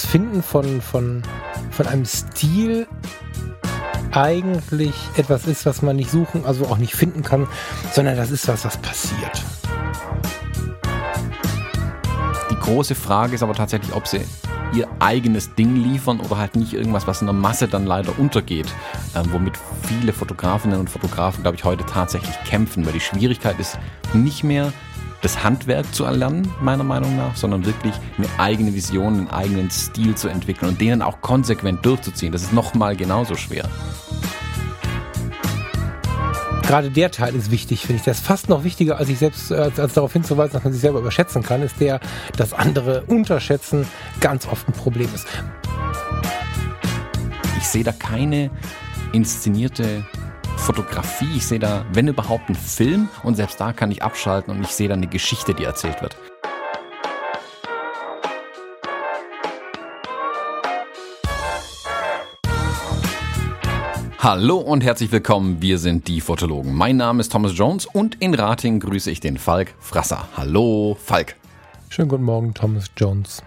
das Finden von, von, von einem Stil eigentlich etwas ist, was man nicht suchen, also auch nicht finden kann, sondern das ist was, was passiert. Die große Frage ist aber tatsächlich, ob sie ihr eigenes Ding liefern oder halt nicht irgendwas, was in der Masse dann leider untergeht, ähm, womit viele Fotografinnen und Fotografen, glaube ich, heute tatsächlich kämpfen, weil die Schwierigkeit ist nicht mehr das Handwerk zu erlernen, meiner Meinung nach, sondern wirklich eine eigene Vision, einen eigenen Stil zu entwickeln und den auch konsequent durchzuziehen. Das ist nochmal genauso schwer. Gerade der Teil ist wichtig, finde ich. Der ist fast noch wichtiger, als ich selbst, als, als darauf hinzuweisen, dass man sich selber überschätzen kann, ist der, dass andere unterschätzen, ganz oft ein Problem ist. Ich sehe da keine inszenierte Fotografie. Ich sehe da, wenn überhaupt, einen Film und selbst da kann ich abschalten und ich sehe da eine Geschichte, die erzählt wird. Hallo und herzlich willkommen, wir sind die Fotologen. Mein Name ist Thomas Jones und in Rating grüße ich den Falk Frasser. Hallo Falk. Schönen guten Morgen, Thomas Jones.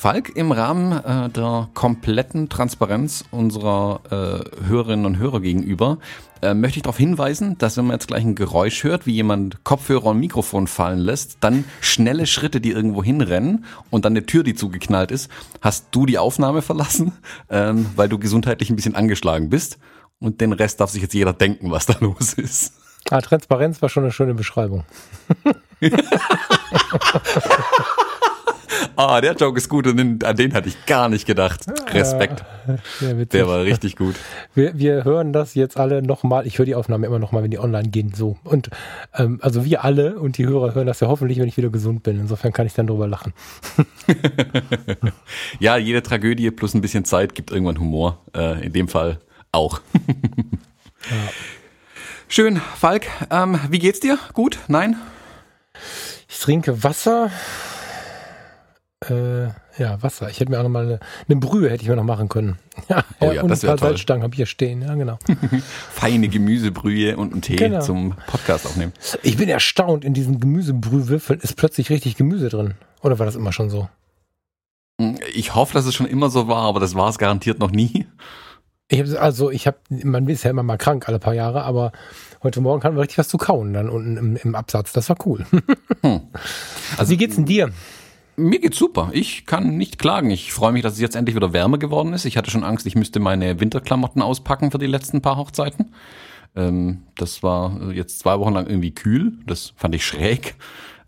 Falk, im Rahmen äh, der kompletten Transparenz unserer äh, Hörerinnen und Hörer gegenüber äh, möchte ich darauf hinweisen, dass wenn man jetzt gleich ein Geräusch hört, wie jemand Kopfhörer und Mikrofon fallen lässt, dann schnelle Schritte, die irgendwo hinrennen und dann eine Tür, die zugeknallt ist, hast du die Aufnahme verlassen, ähm, weil du gesundheitlich ein bisschen angeschlagen bist. Und den Rest darf sich jetzt jeder denken, was da los ist. Ah, Transparenz war schon eine schöne Beschreibung. Ah, der Joke ist gut und den, an den hatte ich gar nicht gedacht. Respekt. Ja, der war richtig gut. Wir, wir hören das jetzt alle nochmal. Ich höre die Aufnahme immer nochmal, wenn die online gehen. So. Und ähm, also wir alle und die Hörer hören das ja hoffentlich, wenn ich wieder gesund bin. Insofern kann ich dann drüber lachen. ja, jede Tragödie plus ein bisschen Zeit gibt irgendwann Humor. Äh, in dem Fall auch. ja. Schön, Falk. Ähm, wie geht's dir? Gut? Nein? Ich trinke Wasser äh, ja, Wasser. Ich hätte mir auch noch mal eine, eine Brühe hätte ich mir noch machen können. Ja, oh ja, und das ein paar Salzstangen habe ich hier stehen. Ja, genau. Feine Gemüsebrühe und einen Tee genau. zum Podcast aufnehmen. Ich bin erstaunt, in diesen Gemüsebrühwürfeln ist plötzlich richtig Gemüse drin. Oder war das immer schon so? Ich hoffe, dass es schon immer so war, aber das war es garantiert noch nie. Ich hab, also ich habe, man ist ja immer mal krank alle paar Jahre, aber heute Morgen hatten wir richtig was zu kauen dann unten im, im Absatz. Das war cool. Hm. Also wie geht's denn dir? Mir geht's super. Ich kann nicht klagen. Ich freue mich, dass es jetzt endlich wieder wärmer geworden ist. Ich hatte schon Angst, ich müsste meine Winterklamotten auspacken für die letzten paar Hochzeiten. Ähm, das war jetzt zwei Wochen lang irgendwie kühl. Das fand ich schräg,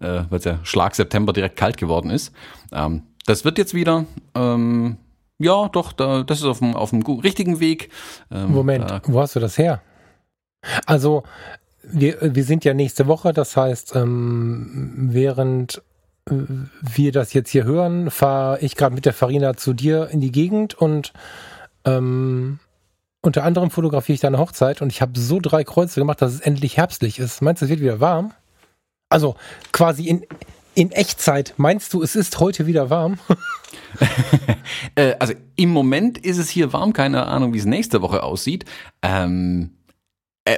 äh, weil es ja Schlag September direkt kalt geworden ist. Ähm, das wird jetzt wieder. Ähm, ja, doch, da, das ist auf dem, auf dem richtigen Weg. Ähm, Moment, da, wo hast du das her? Also, wir, wir sind ja nächste Woche, das heißt, ähm, während wir das jetzt hier hören, fahre ich gerade mit der Farina zu dir in die Gegend und ähm, unter anderem fotografiere ich deine Hochzeit und ich habe so drei Kreuze gemacht, dass es endlich herbstlich ist. Meinst du, es wird wieder warm? Also quasi in, in Echtzeit. Meinst du, es ist heute wieder warm? Äh, also im Moment ist es hier warm. Keine Ahnung, wie es nächste Woche aussieht. Ähm, äh,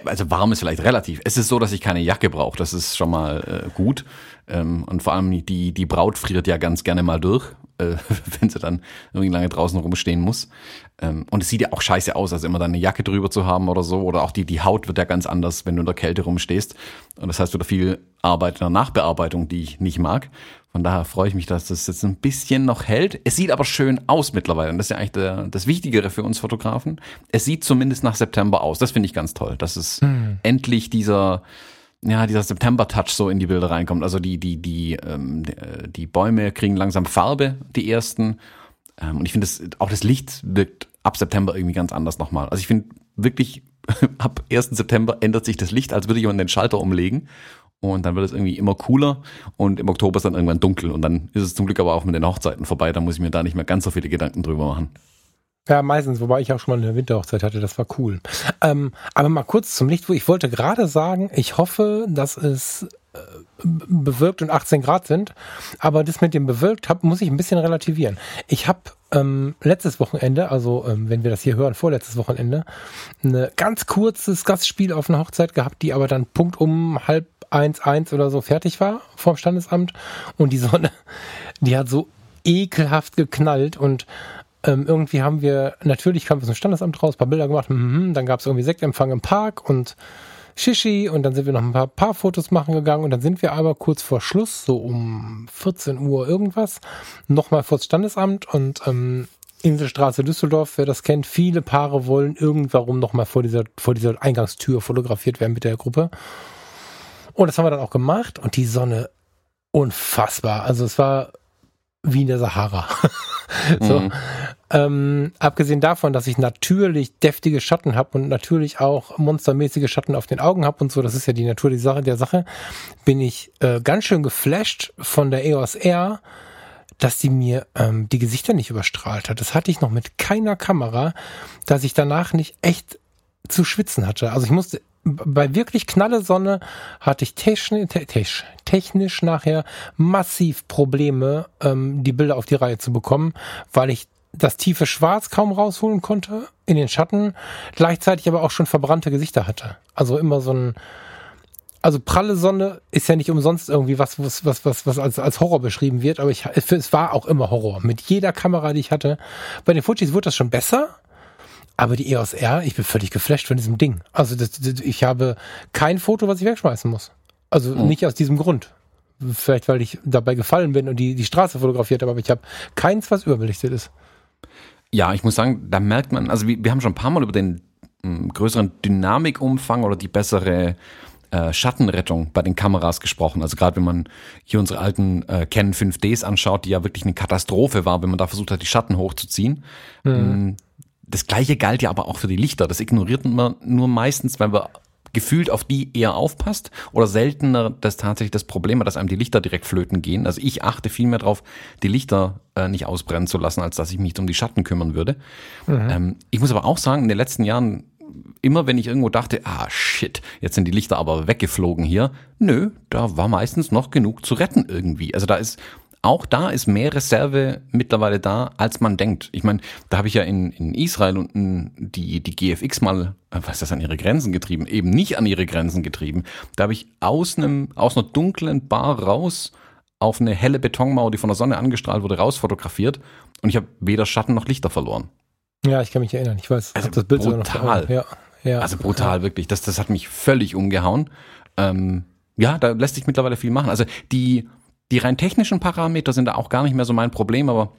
also warm ist vielleicht relativ. Es ist so, dass ich keine Jacke brauche. Das ist schon mal äh, gut. Ähm, und vor allem die, die Braut friert ja ganz gerne mal durch, äh, wenn sie dann irgendwie lange draußen rumstehen muss. Ähm, und es sieht ja auch scheiße aus, also immer dann eine Jacke drüber zu haben oder so. Oder auch die, die Haut wird ja ganz anders, wenn du in der Kälte rumstehst. Und das heißt, du da viel Arbeit in der Nachbearbeitung, die ich nicht mag. Von daher freue ich mich, dass das jetzt ein bisschen noch hält. Es sieht aber schön aus mittlerweile. Und das ist ja eigentlich der, das Wichtigere für uns Fotografen. Es sieht zumindest nach September aus. Das finde ich ganz toll. Dass es hm. endlich dieser, ja, dieser September-Touch so in die Bilder reinkommt. Also die, die, die, ähm, die Bäume kriegen langsam Farbe, die ersten. Ähm, und ich finde, auch das Licht wirkt ab September irgendwie ganz anders nochmal. Also ich finde wirklich, ab 1. September ändert sich das Licht, als würde jemand den Schalter umlegen. Und dann wird es irgendwie immer cooler und im Oktober ist dann irgendwann dunkel und dann ist es zum Glück aber auch mit den Hochzeiten vorbei. Da muss ich mir da nicht mehr ganz so viele Gedanken drüber machen. Ja, meistens, wobei ich auch schon mal eine Winterhochzeit hatte, das war cool. Ähm, aber mal kurz zum Licht, ich wollte gerade sagen, ich hoffe, dass es äh, bewölkt und 18 Grad sind, aber das mit dem bewölkt hab, muss ich ein bisschen relativieren. Ich habe ähm, letztes Wochenende, also ähm, wenn wir das hier hören, vorletztes Wochenende, ein ganz kurzes Gastspiel auf einer Hochzeit gehabt, die aber dann Punkt um halb 1-1 oder so fertig war vom Standesamt. Und die Sonne, die hat so ekelhaft geknallt. Und ähm, irgendwie haben wir, natürlich kam wir zum Standesamt raus, paar Bilder gemacht, mm, dann gab es irgendwie Sektempfang im Park und Shishi und dann sind wir noch ein paar, paar Fotos machen gegangen und dann sind wir aber kurz vor Schluss, so um 14 Uhr irgendwas, nochmal vor das Standesamt und ähm, Inselstraße Düsseldorf, wer das kennt, viele Paare wollen irgendwann nochmal vor dieser, vor dieser Eingangstür fotografiert werden mit der Gruppe. Und das haben wir dann auch gemacht und die Sonne unfassbar. Also es war wie in der Sahara. so. Mhm. Ähm, abgesehen davon, dass ich natürlich deftige Schatten habe und natürlich auch monstermäßige Schatten auf den Augen habe und so, das ist ja die Natur die Sache, der Sache, bin ich äh, ganz schön geflasht von der EOS R, dass die mir ähm, die Gesichter nicht überstrahlt hat. Das hatte ich noch mit keiner Kamera, dass ich danach nicht echt zu schwitzen hatte. Also ich musste bei wirklich knalle Sonne hatte ich technisch, technisch nachher massiv Probleme, ähm, die Bilder auf die Reihe zu bekommen, weil ich das tiefe Schwarz kaum rausholen konnte in den Schatten, gleichzeitig aber auch schon verbrannte Gesichter hatte. Also immer so ein, also pralle Sonne ist ja nicht umsonst irgendwie was, was, was, was, was als, als Horror beschrieben wird, aber ich, es war auch immer Horror. Mit jeder Kamera, die ich hatte. Bei den Fujis wurde das schon besser, aber die EOS R, ich bin völlig geflasht von diesem Ding. Also das, das, ich habe kein Foto, was ich wegschmeißen muss. Also mhm. nicht aus diesem Grund. Vielleicht, weil ich dabei gefallen bin und die, die Straße fotografiert habe, aber ich habe keins, was überbelichtet ist. Ja, ich muss sagen, da merkt man, also wir, wir haben schon ein paar Mal über den m, größeren Dynamikumfang oder die bessere äh, Schattenrettung bei den Kameras gesprochen. Also gerade wenn man hier unsere alten äh, Canon 5Ds anschaut, die ja wirklich eine Katastrophe war, wenn man da versucht hat, die Schatten hochzuziehen. Mhm das gleiche galt ja aber auch für die Lichter. Das ignoriert man nur meistens, weil man gefühlt auf die eher aufpasst oder seltener das tatsächlich das Problem hat, dass einem die Lichter direkt flöten gehen. Also ich achte viel mehr darauf, die Lichter äh, nicht ausbrennen zu lassen, als dass ich mich um die Schatten kümmern würde. Mhm. Ähm, ich muss aber auch sagen, in den letzten Jahren immer wenn ich irgendwo dachte, ah shit, jetzt sind die Lichter aber weggeflogen hier, nö, da war meistens noch genug zu retten irgendwie. Also da ist auch da ist mehr Reserve mittlerweile da, als man denkt. Ich meine, da habe ich ja in, in Israel unten die, die GFX mal, äh, was ist das, an ihre Grenzen getrieben, eben nicht an ihre Grenzen getrieben. Da habe ich aus einem, aus einer dunklen Bar raus auf eine helle Betonmauer, die von der Sonne angestrahlt wurde, raus fotografiert und ich habe weder Schatten noch Lichter verloren. Ja, ich kann mich erinnern. Ich weiß, also das Bild brutal. Ja, ja. Also brutal, wirklich. Das, das hat mich völlig umgehauen. Ähm, ja, da lässt sich mittlerweile viel machen. Also die, die rein technischen Parameter sind da auch gar nicht mehr so mein Problem, aber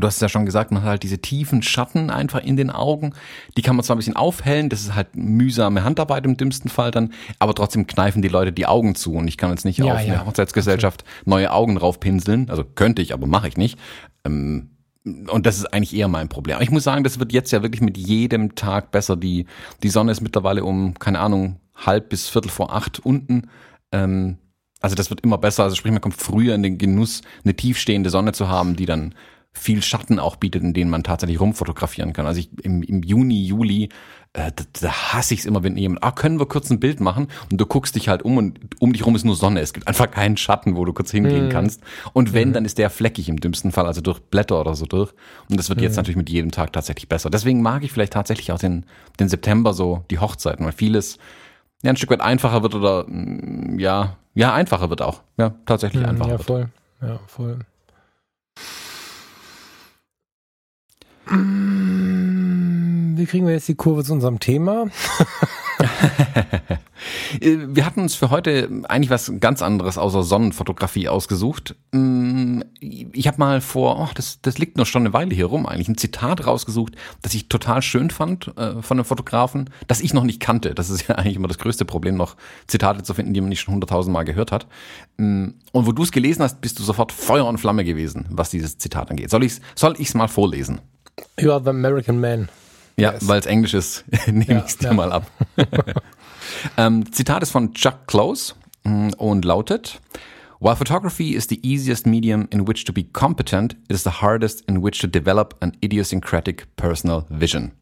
Du hast es ja schon gesagt, man hat halt diese tiefen Schatten einfach in den Augen. Die kann man zwar ein bisschen aufhellen, das ist halt mühsame Handarbeit im dümmsten Fall dann, aber trotzdem kneifen die Leute die Augen zu und ich kann jetzt nicht ja, auf ja. eine Hochzeitsgesellschaft neue Augen draufpinseln. Also könnte ich, aber mache ich nicht. Ähm, und das ist eigentlich eher mein Problem. Ich muss sagen, das wird jetzt ja wirklich mit jedem Tag besser. Die, die Sonne ist mittlerweile um, keine Ahnung, halb bis viertel vor acht unten. Ähm, also das wird immer besser. Also sprich, man kommt früher in den Genuss, eine tiefstehende Sonne zu haben, die dann viel Schatten auch bietet, in denen man tatsächlich rumfotografieren kann. Also ich im, im Juni, Juli, äh, da, da hasse ich es immer, wenn jemand, ah, können wir kurz ein Bild machen? Und du guckst dich halt um und um dich rum ist nur Sonne. Es gibt einfach keinen Schatten, wo du kurz hingehen mhm. kannst. Und wenn, mhm. dann ist der fleckig im dümmsten Fall, also durch Blätter oder so durch. Und das wird mhm. jetzt natürlich mit jedem Tag tatsächlich besser. Deswegen mag ich vielleicht tatsächlich auch den, den September so, die Hochzeiten, weil vieles ja, ein Stück weit einfacher wird oder mm, ja, ja, einfacher wird auch. Ja, tatsächlich mhm, einfacher. Ja, voll. Wird. Ja, voll. Wie kriegen wir jetzt die Kurve zu unserem Thema? wir hatten uns für heute eigentlich was ganz anderes außer Sonnenfotografie ausgesucht. Mm, ich habe mal vor, oh, das, das liegt noch schon eine Weile hier rum eigentlich, ein Zitat rausgesucht, das ich total schön fand äh, von einem Fotografen, das ich noch nicht kannte. Das ist ja eigentlich immer das größte Problem, noch Zitate zu finden, die man nicht schon hunderttausend Mal gehört hat. Mm, und wo du es gelesen hast, bist du sofort Feuer und Flamme gewesen, was dieses Zitat angeht. Soll ich es soll ich's mal vorlesen? You are the American man. Ja, yes. weil es Englisch ist, nehme ja, ich es dir ja. mal ab. ähm, Zitat ist von Chuck Close mm, und lautet, While photography is the easiest medium in which to be competent, it is the hardest in which to develop an idiosyncratic personal vision.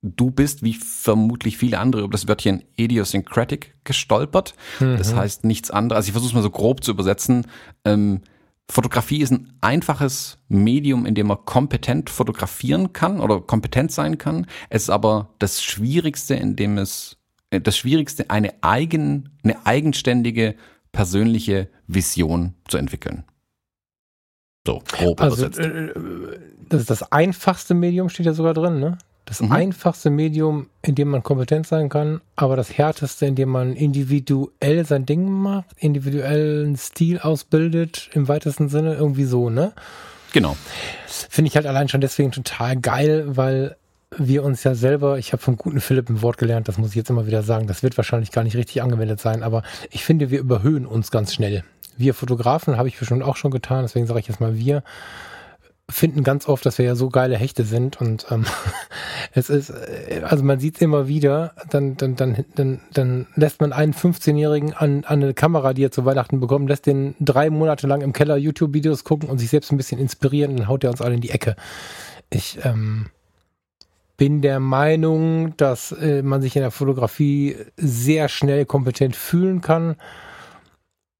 Du bist, wie vermutlich viele andere, über das Wörtchen idiosyncratic gestolpert. Mhm. Das heißt nichts anderes. Also ich versuche es mal so grob zu übersetzen. Ähm, Fotografie ist ein einfaches Medium, in dem man kompetent fotografieren kann oder kompetent sein kann. Es ist aber das Schwierigste, in dem es das Schwierigste, eine eigen, eine eigenständige persönliche Vision zu entwickeln. So, grob also, äh, das ist das einfachste Medium, steht ja sogar drin, ne? Das mhm. einfachste Medium, in dem man kompetent sein kann, aber das härteste, in dem man individuell sein Ding macht, individuellen Stil ausbildet, im weitesten Sinne, irgendwie so, ne? Genau. Finde ich halt allein schon deswegen total geil, weil wir uns ja selber, ich habe vom guten Philipp ein Wort gelernt, das muss ich jetzt immer wieder sagen, das wird wahrscheinlich gar nicht richtig angewendet sein, aber ich finde, wir überhöhen uns ganz schnell. Wir Fotografen, habe ich bestimmt auch schon getan, deswegen sage ich jetzt mal wir, finden ganz oft, dass wir ja so geile Hechte sind und ähm, es ist, äh, also man sieht es immer wieder, dann, dann, dann, dann, dann lässt man einen 15-Jährigen an, an eine Kamera, die er zu Weihnachten bekommt, lässt den drei Monate lang im Keller YouTube-Videos gucken und sich selbst ein bisschen inspirieren, dann haut er uns alle in die Ecke. Ich ähm, bin der Meinung, dass äh, man sich in der Fotografie sehr schnell kompetent fühlen kann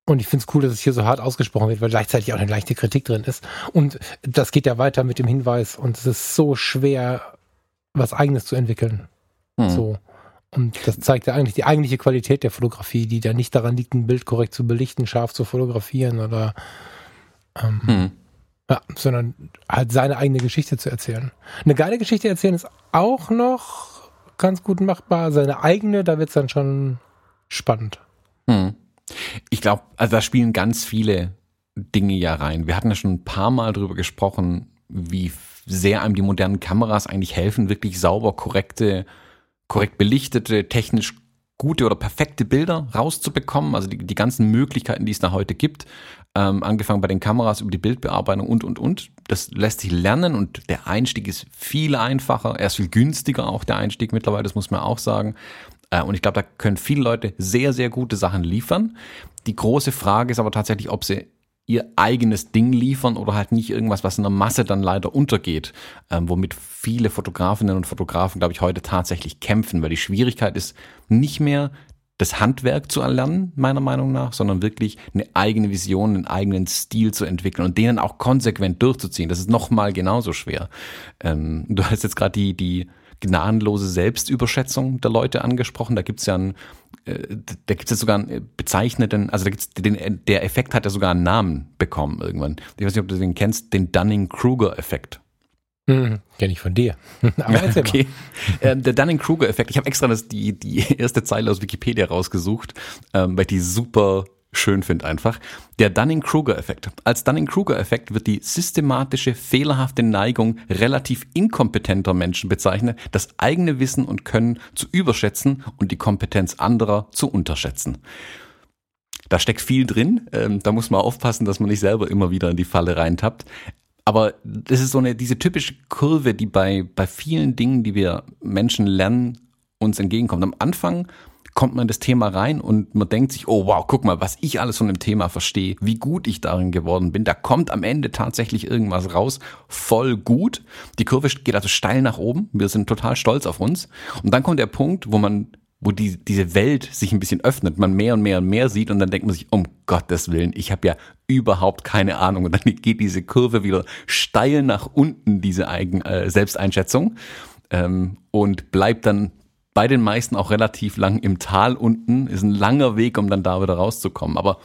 und ich finde es cool, dass es hier so hart ausgesprochen wird, weil gleichzeitig auch eine leichte Kritik drin ist. Und das geht ja weiter mit dem Hinweis, und es ist so schwer, was Eigenes zu entwickeln. Hm. So. Und das zeigt ja eigentlich die eigentliche Qualität der Fotografie, die da nicht daran liegt, ein Bild korrekt zu belichten, scharf zu fotografieren oder ähm, hm. Ja, sondern halt seine eigene Geschichte zu erzählen. Eine geile Geschichte erzählen ist auch noch ganz gut machbar. Seine eigene, da wird es dann schon spannend. Hm. Ich glaube, also da spielen ganz viele Dinge ja rein. Wir hatten ja schon ein paar Mal drüber gesprochen, wie sehr einem die modernen Kameras eigentlich helfen, wirklich sauber, korrekte, korrekt belichtete, technisch gute oder perfekte Bilder rauszubekommen. Also die, die ganzen Möglichkeiten, die es da heute gibt, ähm, angefangen bei den Kameras über die Bildbearbeitung und, und, und. Das lässt sich lernen und der Einstieg ist viel einfacher. Er ist viel günstiger auch, der Einstieg mittlerweile, das muss man auch sagen. Äh, und ich glaube, da können viele Leute sehr, sehr gute Sachen liefern. Die große Frage ist aber tatsächlich, ob sie ihr eigenes Ding liefern oder halt nicht irgendwas, was in der Masse dann leider untergeht, ähm, womit viele Fotografinnen und Fotografen, glaube ich, heute tatsächlich kämpfen, weil die Schwierigkeit ist nicht mehr das Handwerk zu erlernen, meiner Meinung nach, sondern wirklich eine eigene Vision, einen eigenen Stil zu entwickeln und denen auch konsequent durchzuziehen. Das ist nochmal genauso schwer. Ähm, du hast jetzt gerade die, die gnadenlose Selbstüberschätzung der Leute angesprochen. Da gibt's ja einen, äh, da gibt's ja sogar einen bezeichneten, also da gibt's den, der Effekt hat ja sogar einen Namen bekommen irgendwann. Ich weiß nicht, ob du den kennst, den Dunning-Kruger-Effekt. Hm, Kenne ich von dir. Okay. Ähm, der Dunning-Kruger-Effekt. Ich habe extra das, die, die erste Zeile aus Wikipedia rausgesucht, ähm, weil die super schön finde einfach. Der Dunning-Kruger-Effekt. Als Dunning-Kruger-Effekt wird die systematische, fehlerhafte Neigung relativ inkompetenter Menschen bezeichnet, das eigene Wissen und Können zu überschätzen und die Kompetenz anderer zu unterschätzen. Da steckt viel drin. Ähm, da muss man aufpassen, dass man nicht selber immer wieder in die Falle reintappt. Aber das ist so eine, diese typische Kurve, die bei, bei vielen Dingen, die wir Menschen lernen, uns entgegenkommt. Am Anfang kommt man in das Thema rein und man denkt sich, oh wow, guck mal, was ich alles von dem Thema verstehe, wie gut ich darin geworden bin. Da kommt am Ende tatsächlich irgendwas raus, voll gut. Die Kurve geht also steil nach oben. Wir sind total stolz auf uns. Und dann kommt der Punkt, wo man wo die, diese Welt sich ein bisschen öffnet, man mehr und mehr und mehr sieht und dann denkt man sich, um Gottes Willen, ich habe ja überhaupt keine Ahnung. Und dann geht diese Kurve wieder steil nach unten, diese Eigen, äh, Selbsteinschätzung, ähm, und bleibt dann bei den meisten auch relativ lang im Tal unten. Ist ein langer Weg, um dann da wieder rauszukommen. Aber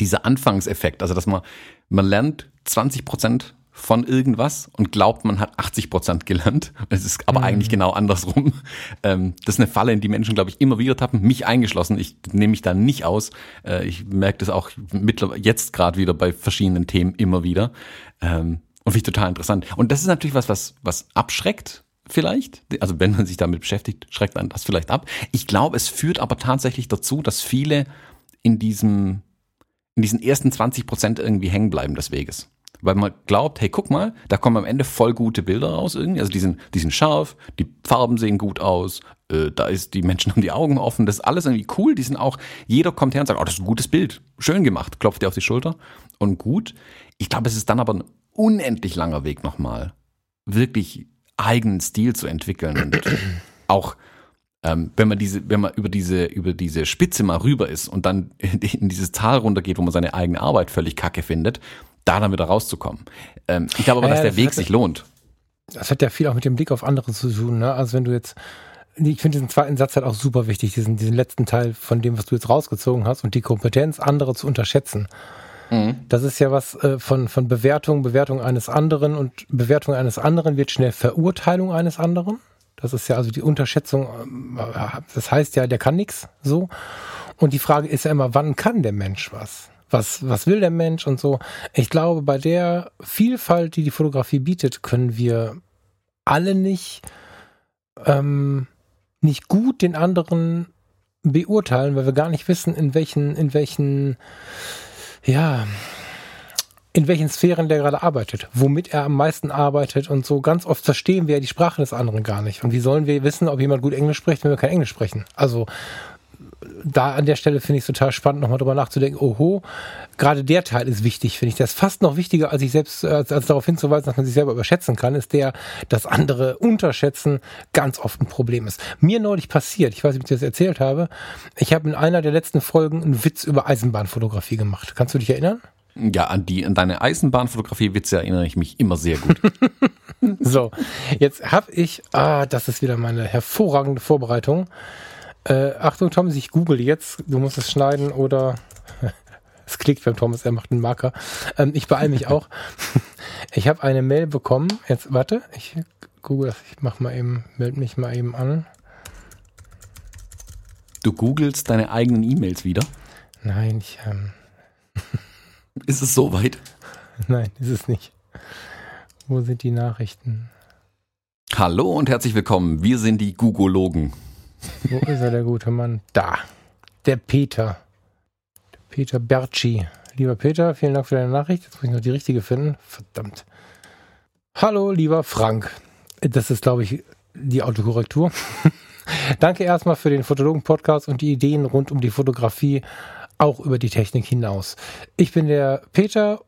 dieser Anfangseffekt, also dass man, man lernt 20 Prozent von irgendwas und glaubt, man hat 80 Prozent gelernt. Es ist aber mhm. eigentlich genau andersrum. Ähm, das ist eine Falle, in die Menschen, glaube ich, immer wieder tappen, mich eingeschlossen. Ich nehme mich da nicht aus. Äh, ich merke das auch mittlerweile jetzt gerade wieder bei verschiedenen Themen immer wieder. Ähm, und finde ich total interessant. Und das ist natürlich was, was, was abschreckt, vielleicht. Also wenn man sich damit beschäftigt, schreckt einen das vielleicht ab. Ich glaube, es führt aber tatsächlich dazu, dass viele in diesem, in diesen ersten 20 Prozent irgendwie hängen bleiben des Weges. Weil man glaubt, hey, guck mal, da kommen am Ende voll gute Bilder raus irgendwie. Also die sind, die sind scharf, die Farben sehen gut aus, äh, da ist, die Menschen haben die Augen offen, das ist alles irgendwie cool. Die sind auch, jeder kommt her und sagt, oh, das ist ein gutes Bild. Schön gemacht, klopft dir auf die Schulter und gut. Ich glaube, es ist dann aber ein unendlich langer Weg nochmal. Wirklich eigenen Stil zu entwickeln und auch ähm, wenn man diese, wenn man über diese, über diese Spitze mal rüber ist und dann in dieses Tal runtergeht, wo man seine eigene Arbeit völlig kacke findet, da dann wieder rauszukommen. Ähm, ich glaube aber, dass der Weg sich lohnt. Das hat ja viel auch mit dem Blick auf andere zu tun. Ne? Also wenn du jetzt, ich finde diesen zweiten Satz halt auch super wichtig, diesen, diesen letzten Teil von dem, was du jetzt rausgezogen hast und die Kompetenz, andere zu unterschätzen. Mhm. Das ist ja was äh, von, von Bewertung, Bewertung eines anderen und Bewertung eines anderen wird schnell Verurteilung eines anderen. Das ist ja also die Unterschätzung, äh, das heißt ja, der kann nichts so. Und die Frage ist ja immer, wann kann der Mensch was? Was, was will der Mensch und so? Ich glaube, bei der Vielfalt, die die Fotografie bietet, können wir alle nicht, ähm, nicht gut den anderen beurteilen, weil wir gar nicht wissen, in welchen, in welchen, ja, in welchen Sphären der gerade arbeitet, womit er am meisten arbeitet und so. Ganz oft verstehen wir ja die Sprache des anderen gar nicht. Und wie sollen wir wissen, ob jemand gut Englisch spricht, wenn wir kein Englisch sprechen? Also da an der Stelle finde ich es total spannend, nochmal drüber nachzudenken, oho, gerade der Teil ist wichtig, finde ich. Der ist fast noch wichtiger, als ich selbst, als, als darauf hinzuweisen, dass man sich selber überschätzen kann, ist der, dass andere unterschätzen ganz oft ein Problem ist. Mir neulich passiert, ich weiß nicht, ob ich das erzählt habe, ich habe in einer der letzten Folgen einen Witz über Eisenbahnfotografie gemacht. Kannst du dich erinnern? Ja, an die, an deine Eisenbahnfotografie-Witze erinnere ich mich immer sehr gut. so, jetzt habe ich, ah, das ist wieder meine hervorragende Vorbereitung. Äh, Achtung, Thomas, ich google jetzt. Du musst es schneiden oder es klickt beim Thomas, er macht einen Marker. Ähm, ich beeile mich auch. ich habe eine Mail bekommen. Jetzt, warte, ich google das. Ich mach mal eben, melde mich mal eben an. Du googelst deine eigenen E-Mails wieder? Nein, ich. Ähm ist es soweit? Nein, ist es nicht. Wo sind die Nachrichten? Hallo und herzlich willkommen. Wir sind die Googologen. Wo ist er, der gute Mann? Da. Der Peter. Der Peter Berci. Lieber Peter, vielen Dank für deine Nachricht. Jetzt muss ich noch die richtige finden. Verdammt. Hallo, lieber Frank. Das ist, glaube ich, die Autokorrektur. Danke erstmal für den Fotologen-Podcast und die Ideen rund um die Fotografie, auch über die Technik hinaus. Ich bin der Peter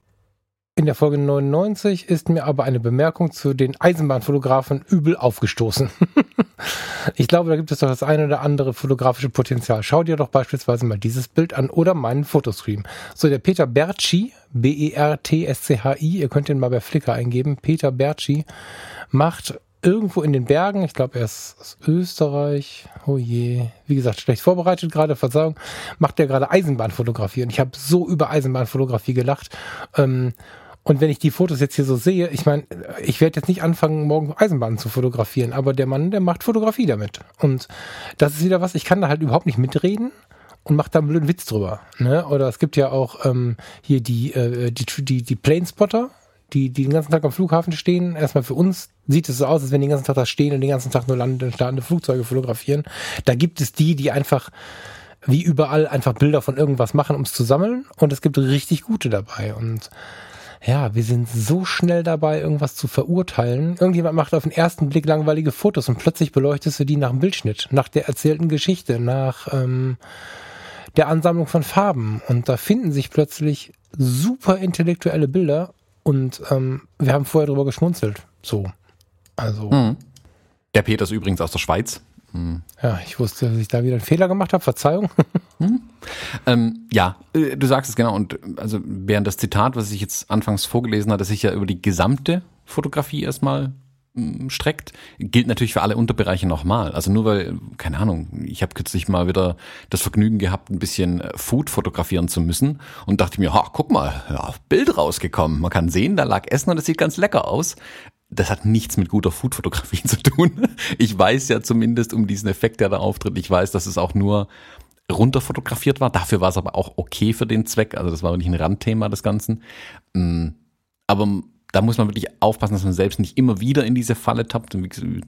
in der Folge 99 ist mir aber eine Bemerkung zu den Eisenbahnfotografen übel aufgestoßen. ich glaube, da gibt es doch das eine oder andere fotografische Potenzial. Schau dir doch beispielsweise mal dieses Bild an oder meinen Fotoscreen. So, der Peter Bertschi, B-E-R-T-S-C-H-I, ihr könnt ihn mal bei Flickr eingeben, Peter Bertschi, macht irgendwo in den Bergen, ich glaube, er ist aus Österreich, oh je, wie gesagt, schlecht vorbereitet gerade, Verzeihung, macht er gerade Eisenbahnfotografie und ich habe so über Eisenbahnfotografie gelacht. Ähm, und wenn ich die Fotos jetzt hier so sehe, ich meine, ich werde jetzt nicht anfangen, morgen Eisenbahnen zu fotografieren, aber der Mann, der macht Fotografie damit. Und das ist wieder was, ich kann da halt überhaupt nicht mitreden und macht da einen blöden Witz drüber. Ne? Oder es gibt ja auch ähm, hier die, äh, die, die, die Planespotter, die, die den ganzen Tag am Flughafen stehen. Erstmal für uns sieht es so aus, als wenn die den ganzen Tag da stehen und den ganzen Tag nur landende, startende Flugzeuge fotografieren. Da gibt es die, die einfach wie überall einfach Bilder von irgendwas machen, um es zu sammeln. Und es gibt richtig gute dabei. Und ja, wir sind so schnell dabei, irgendwas zu verurteilen. Irgendjemand macht auf den ersten Blick langweilige Fotos und plötzlich beleuchtest du die nach dem Bildschnitt, nach der erzählten Geschichte, nach ähm, der Ansammlung von Farben. Und da finden sich plötzlich super intellektuelle Bilder und ähm, wir haben vorher drüber geschmunzelt. So. Also. Mhm. Der Peter ist übrigens aus der Schweiz. Ja, ich wusste, dass ich da wieder einen Fehler gemacht habe. Verzeihung. Hm. Ähm, ja, äh, du sagst es genau. Und also während das Zitat, was ich jetzt anfangs vorgelesen hatte, sich ja über die gesamte Fotografie erstmal hm, streckt, gilt natürlich für alle Unterbereiche nochmal. Also nur weil, keine Ahnung, ich habe kürzlich mal wieder das Vergnügen gehabt, ein bisschen äh, Food fotografieren zu müssen und dachte mir, ha, guck mal, ja, Bild rausgekommen. Man kann sehen, da lag Essen und das sieht ganz lecker aus das hat nichts mit guter Food-Fotografie zu tun. Ich weiß ja zumindest um diesen Effekt, der da auftritt. Ich weiß, dass es auch nur runterfotografiert war. Dafür war es aber auch okay für den Zweck. Also das war wirklich ein Randthema des Ganzen. Mm, aber da muss man wirklich aufpassen, dass man selbst nicht immer wieder in diese Falle tappt.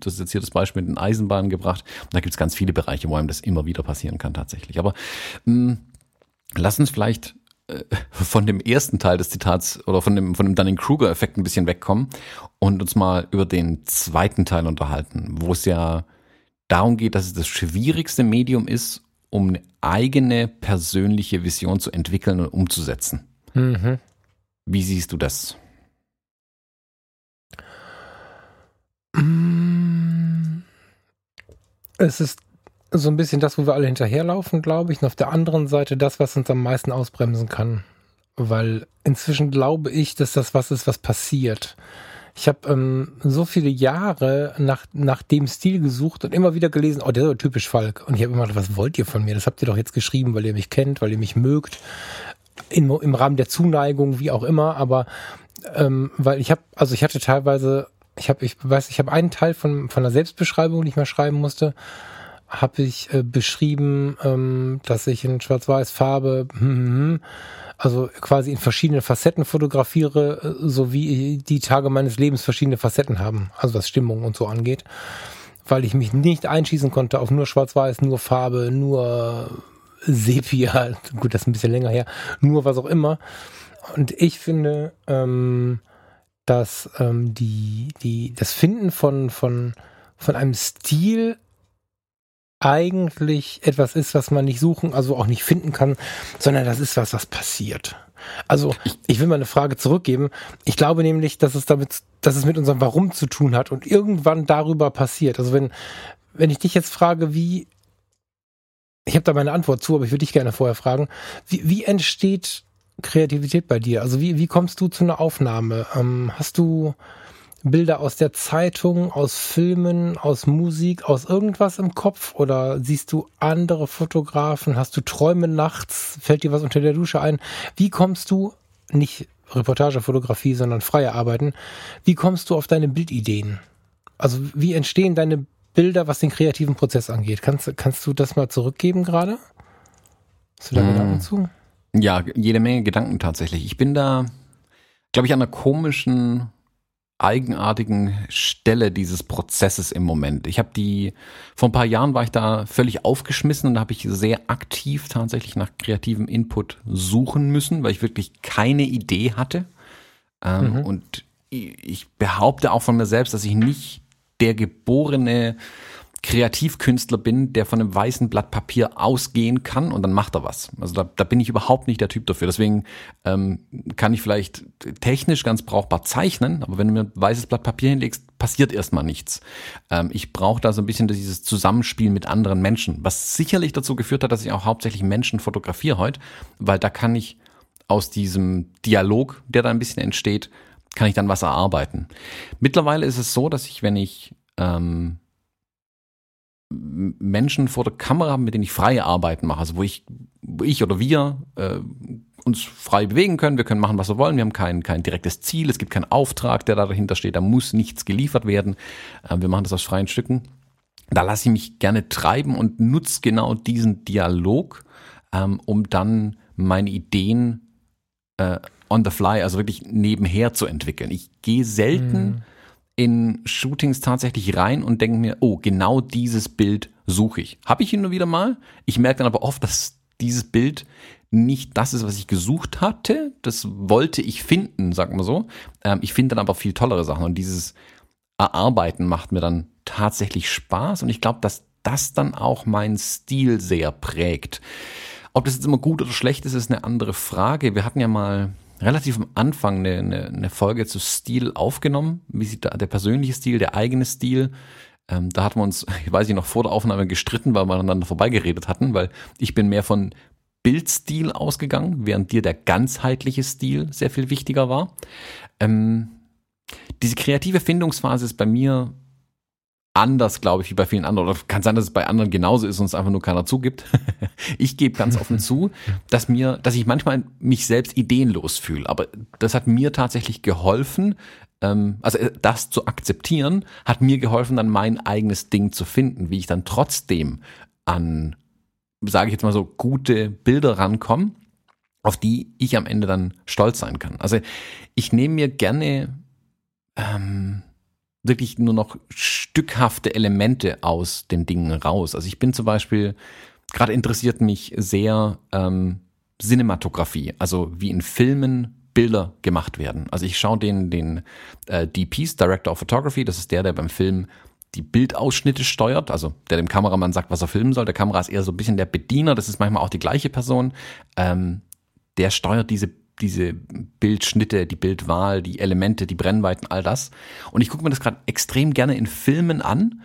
Das ist jetzt hier das Beispiel mit den Eisenbahnen gebracht. Und da gibt es ganz viele Bereiche, wo einem das immer wieder passieren kann tatsächlich. Aber mh, mm, lass uns vielleicht von dem ersten Teil des Zitats oder von dem, von dem Dunning-Kruger-Effekt ein bisschen wegkommen und uns mal über den zweiten Teil unterhalten, wo es ja darum geht, dass es das schwierigste Medium ist, um eine eigene persönliche Vision zu entwickeln und umzusetzen. Mhm. Wie siehst du das? Es ist so ein bisschen das, wo wir alle hinterherlaufen, glaube ich. Und auf der anderen Seite das, was uns am meisten ausbremsen kann. Weil inzwischen glaube ich, dass das was ist, was passiert. Ich habe ähm, so viele Jahre nach, nach dem Stil gesucht und immer wieder gelesen, oh, der ist aber typisch Falk. Und ich habe immer gedacht, was wollt ihr von mir? Das habt ihr doch jetzt geschrieben, weil ihr mich kennt, weil ihr mich mögt. in, im Rahmen der Zuneigung, wie auch immer, aber ähm, weil ich habe, also ich hatte teilweise, ich habe, ich weiß, ich habe einen Teil von von der Selbstbeschreibung, die ich mal schreiben musste, habe ich äh, beschrieben, ähm, dass ich in Schwarz-Weiß-Farbe, hm, hm, hm, also quasi in verschiedenen Facetten fotografiere, äh, so wie die Tage meines Lebens verschiedene Facetten haben, also was Stimmung und so angeht, weil ich mich nicht einschießen konnte auf nur Schwarz-Weiß, nur Farbe, nur Sepia, gut, das ist ein bisschen länger her, nur was auch immer. Und ich finde, ähm, dass ähm, die, die, das Finden von, von, von einem Stil eigentlich etwas ist, was man nicht suchen, also auch nicht finden kann, sondern das ist was, was passiert. Also ich will mal eine Frage zurückgeben. Ich glaube nämlich, dass es damit, dass es mit unserem Warum zu tun hat und irgendwann darüber passiert. Also wenn, wenn ich dich jetzt frage, wie, ich habe da meine Antwort zu, aber ich würde dich gerne vorher fragen, wie, wie entsteht Kreativität bei dir? Also wie, wie kommst du zu einer Aufnahme? Ähm, hast du Bilder aus der Zeitung, aus Filmen, aus Musik, aus irgendwas im Kopf? Oder siehst du andere Fotografen? Hast du Träume nachts? Fällt dir was unter der Dusche ein? Wie kommst du, nicht Reportagefotografie, sondern freie Arbeiten, wie kommst du auf deine Bildideen? Also wie entstehen deine Bilder, was den kreativen Prozess angeht? Kannst, kannst du das mal zurückgeben gerade? Hast du da mm. Gedanken zu? Ja, jede Menge Gedanken tatsächlich. Ich bin da, glaube ich, an einer komischen eigenartigen Stelle dieses Prozesses im Moment. Ich habe die, vor ein paar Jahren war ich da völlig aufgeschmissen und da habe ich sehr aktiv tatsächlich nach kreativem Input suchen müssen, weil ich wirklich keine Idee hatte. Ähm, mhm. Und ich behaupte auch von mir selbst, dass ich nicht der geborene Kreativkünstler bin, der von einem weißen Blatt Papier ausgehen kann und dann macht er was. Also da, da bin ich überhaupt nicht der Typ dafür. Deswegen ähm, kann ich vielleicht technisch ganz brauchbar zeichnen, aber wenn du mir ein weißes Blatt Papier hinlegst, passiert erstmal nichts. Ähm, ich brauche da so ein bisschen dieses Zusammenspiel mit anderen Menschen, was sicherlich dazu geführt hat, dass ich auch hauptsächlich Menschen fotografiere heute, weil da kann ich aus diesem Dialog, der da ein bisschen entsteht, kann ich dann was erarbeiten. Mittlerweile ist es so, dass ich, wenn ich ähm, Menschen vor der Kamera haben, mit denen ich freie Arbeiten mache, also wo ich, wo ich oder wir äh, uns frei bewegen können, wir können machen, was wir wollen, wir haben kein, kein direktes Ziel, es gibt keinen Auftrag, der da dahinter steht, da muss nichts geliefert werden, äh, wir machen das aus freien Stücken. Da lasse ich mich gerne treiben und nutze genau diesen Dialog, ähm, um dann meine Ideen äh, on the fly, also wirklich nebenher zu entwickeln. Ich gehe selten mhm in Shootings tatsächlich rein und denke mir, oh, genau dieses Bild suche ich. Habe ich hin und wieder mal. Ich merke dann aber oft, dass dieses Bild nicht das ist, was ich gesucht hatte. Das wollte ich finden, sagen wir so. Ähm, ich finde dann aber viel tollere Sachen und dieses Erarbeiten macht mir dann tatsächlich Spaß und ich glaube, dass das dann auch meinen Stil sehr prägt. Ob das jetzt immer gut oder schlecht ist, ist eine andere Frage. Wir hatten ja mal relativ am Anfang eine, eine, eine Folge zu Stil aufgenommen. Wie sieht da der persönliche Stil, der eigene Stil? Ähm, da hatten wir uns, ich weiß nicht, noch vor der Aufnahme gestritten, weil wir aneinander vorbeigeredet hatten, weil ich bin mehr von Bildstil ausgegangen, während dir der ganzheitliche Stil sehr viel wichtiger war. Ähm, diese kreative Findungsphase ist bei mir anders, glaube ich, wie bei vielen anderen. Oder kann sein, dass es bei anderen genauso ist und es einfach nur keiner zugibt. ich gebe ganz offen zu, dass mir, dass ich manchmal mich selbst ideenlos fühle. Aber das hat mir tatsächlich geholfen, ähm, also äh, das zu akzeptieren, hat mir geholfen, dann mein eigenes Ding zu finden, wie ich dann trotzdem an, sage ich jetzt mal so, gute Bilder rankomme, auf die ich am Ende dann stolz sein kann. Also ich nehme mir gerne ähm, wirklich nur noch stückhafte Elemente aus den Dingen raus. Also ich bin zum Beispiel, gerade interessiert mich sehr ähm, Cinematografie, also wie in Filmen Bilder gemacht werden. Also ich schaue den, den äh, DPs, Director of Photography, das ist der, der beim Film die Bildausschnitte steuert, also der dem Kameramann sagt, was er filmen soll. Der Kamera ist eher so ein bisschen der Bediener, das ist manchmal auch die gleiche Person. Ähm, der steuert diese diese Bildschnitte, die Bildwahl, die Elemente, die Brennweiten, all das. Und ich gucke mir das gerade extrem gerne in Filmen an.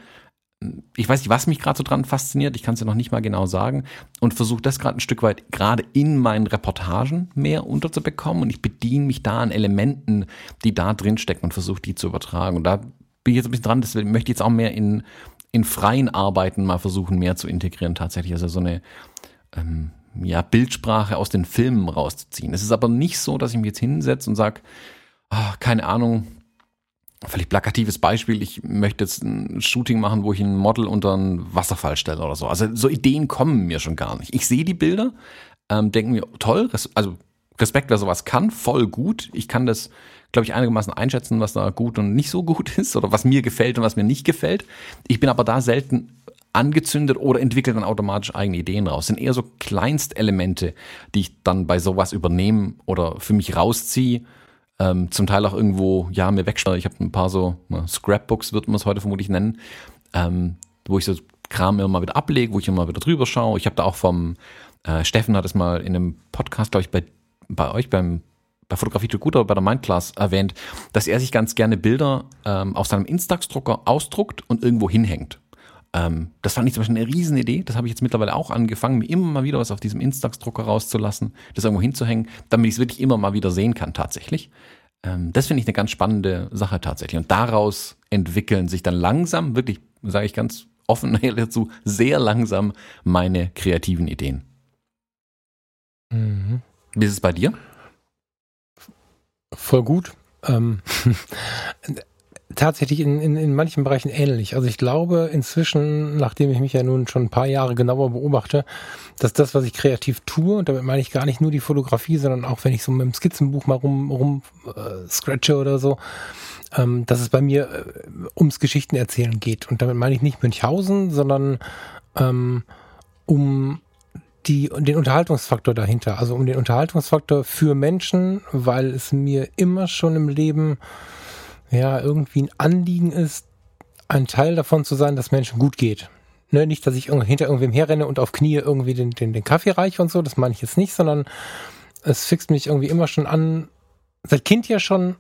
Ich weiß nicht, was mich gerade so dran fasziniert, ich kann es ja noch nicht mal genau sagen und versuche das gerade ein Stück weit gerade in meinen Reportagen mehr unterzubekommen und ich bediene mich da an Elementen, die da drin stecken und versuche die zu übertragen. Und da bin ich jetzt ein bisschen dran, deswegen möchte ich jetzt auch mehr in, in freien Arbeiten mal versuchen, mehr zu integrieren tatsächlich. Also so eine ähm, ja, Bildsprache aus den Filmen rauszuziehen. Es ist aber nicht so, dass ich mich jetzt hinsetze und sage, oh, ah, keine Ahnung, völlig plakatives Beispiel, ich möchte jetzt ein Shooting machen, wo ich ein Model unter einen Wasserfall stelle oder so. Also so Ideen kommen mir schon gar nicht. Ich sehe die Bilder, ähm, denke mir, toll, also Respekt, wer sowas kann, voll gut. Ich kann das, glaube ich, einigermaßen einschätzen, was da gut und nicht so gut ist oder was mir gefällt und was mir nicht gefällt. Ich bin aber da selten angezündet oder entwickle dann automatisch eigene Ideen raus. Das sind eher so Kleinstelemente, die ich dann bei sowas übernehme oder für mich rausziehe. Ähm, zum Teil auch irgendwo, ja, mir wegschneide. Ich habe ein paar so na, Scrapbooks, wird man es heute vermutlich nennen, ähm, wo ich so Kram immer wieder ablege, wo ich immer wieder drüber schaue. Ich habe da auch vom äh, Steffen hat es mal in einem Podcast, glaube ich, bei, bei euch beim bei Fotografie tut gut, aber bei der Mindclass erwähnt, dass er sich ganz gerne Bilder ähm, auf seinem Instax-Drucker ausdruckt und irgendwo hinhängt. Ähm, das fand ich zum Beispiel eine Riesenidee. Das habe ich jetzt mittlerweile auch angefangen, mir immer mal wieder was auf diesem Instax-Drucker rauszulassen, das irgendwo hinzuhängen, damit ich es wirklich immer mal wieder sehen kann tatsächlich. Ähm, das finde ich eine ganz spannende Sache tatsächlich. Und daraus entwickeln sich dann langsam, wirklich, sage ich ganz offen dazu, sehr langsam meine kreativen Ideen. Mhm. Wie ist es bei dir? Voll gut. Ähm, tatsächlich in, in, in manchen Bereichen ähnlich. Also ich glaube inzwischen, nachdem ich mich ja nun schon ein paar Jahre genauer beobachte, dass das, was ich kreativ tue, und damit meine ich gar nicht nur die Fotografie, sondern auch wenn ich so mit dem Skizzenbuch mal rum, rum äh, scratche oder so, ähm, dass es bei mir äh, ums Geschichtenerzählen geht. Und damit meine ich nicht Münchhausen, sondern ähm, um die, den Unterhaltungsfaktor dahinter. Also um den Unterhaltungsfaktor für Menschen, weil es mir immer schon im Leben ja irgendwie ein Anliegen ist, ein Teil davon zu sein, dass Menschen gut geht. Ne, nicht, dass ich hinter irgendwem herrenne und auf Knie irgendwie den, den, den Kaffee reiche und so, das meine ich jetzt nicht, sondern es fixt mich irgendwie immer schon an, seit Kind ja schon,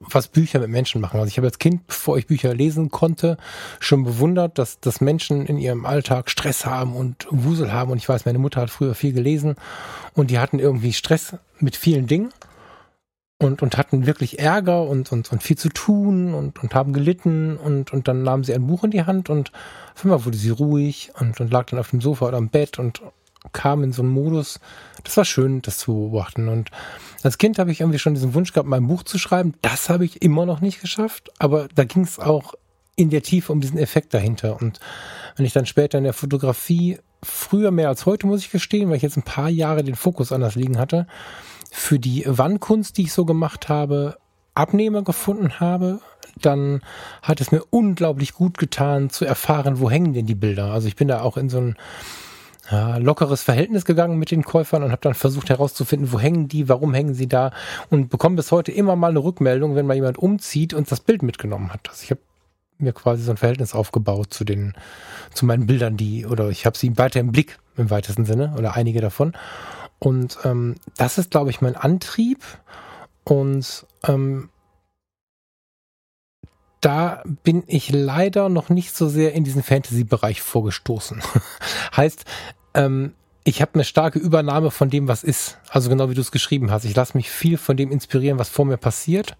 was Bücher mit Menschen machen. Also ich habe als Kind, bevor ich Bücher lesen konnte, schon bewundert, dass, dass Menschen in ihrem Alltag Stress haben und Wusel haben. Und ich weiß, meine Mutter hat früher viel gelesen und die hatten irgendwie Stress mit vielen Dingen und, und hatten wirklich Ärger und, und, und viel zu tun und, und haben gelitten und, und dann nahmen sie ein Buch in die Hand und auf einmal wurde sie ruhig und, und lag dann auf dem Sofa oder am Bett und kam in so einen Modus. Das war schön, das zu beobachten. Und als Kind habe ich irgendwie schon diesen Wunsch gehabt, mein Buch zu schreiben. Das habe ich immer noch nicht geschafft, aber da ging es auch in der Tiefe um diesen Effekt dahinter. Und wenn ich dann später in der Fotografie, früher mehr als heute, muss ich gestehen, weil ich jetzt ein paar Jahre den Fokus anders liegen hatte, für die Wandkunst, die ich so gemacht habe, Abnehmer gefunden habe, dann hat es mir unglaublich gut getan zu erfahren, wo hängen denn die Bilder. Also ich bin da auch in so ein ja, lockeres Verhältnis gegangen mit den Käufern und habe dann versucht herauszufinden, wo hängen die, warum hängen sie da und bekomme bis heute immer mal eine Rückmeldung, wenn mal jemand umzieht und das Bild mitgenommen hat. Also ich habe mir quasi so ein Verhältnis aufgebaut zu den, zu meinen Bildern, die, oder ich habe sie weiter im Blick im weitesten Sinne oder einige davon. Und ähm, das ist, glaube ich, mein Antrieb. Und ähm, da bin ich leider noch nicht so sehr in diesen Fantasy-Bereich vorgestoßen. heißt, ähm, ich habe eine starke Übernahme von dem, was ist. Also genau wie du es geschrieben hast. Ich lasse mich viel von dem inspirieren, was vor mir passiert.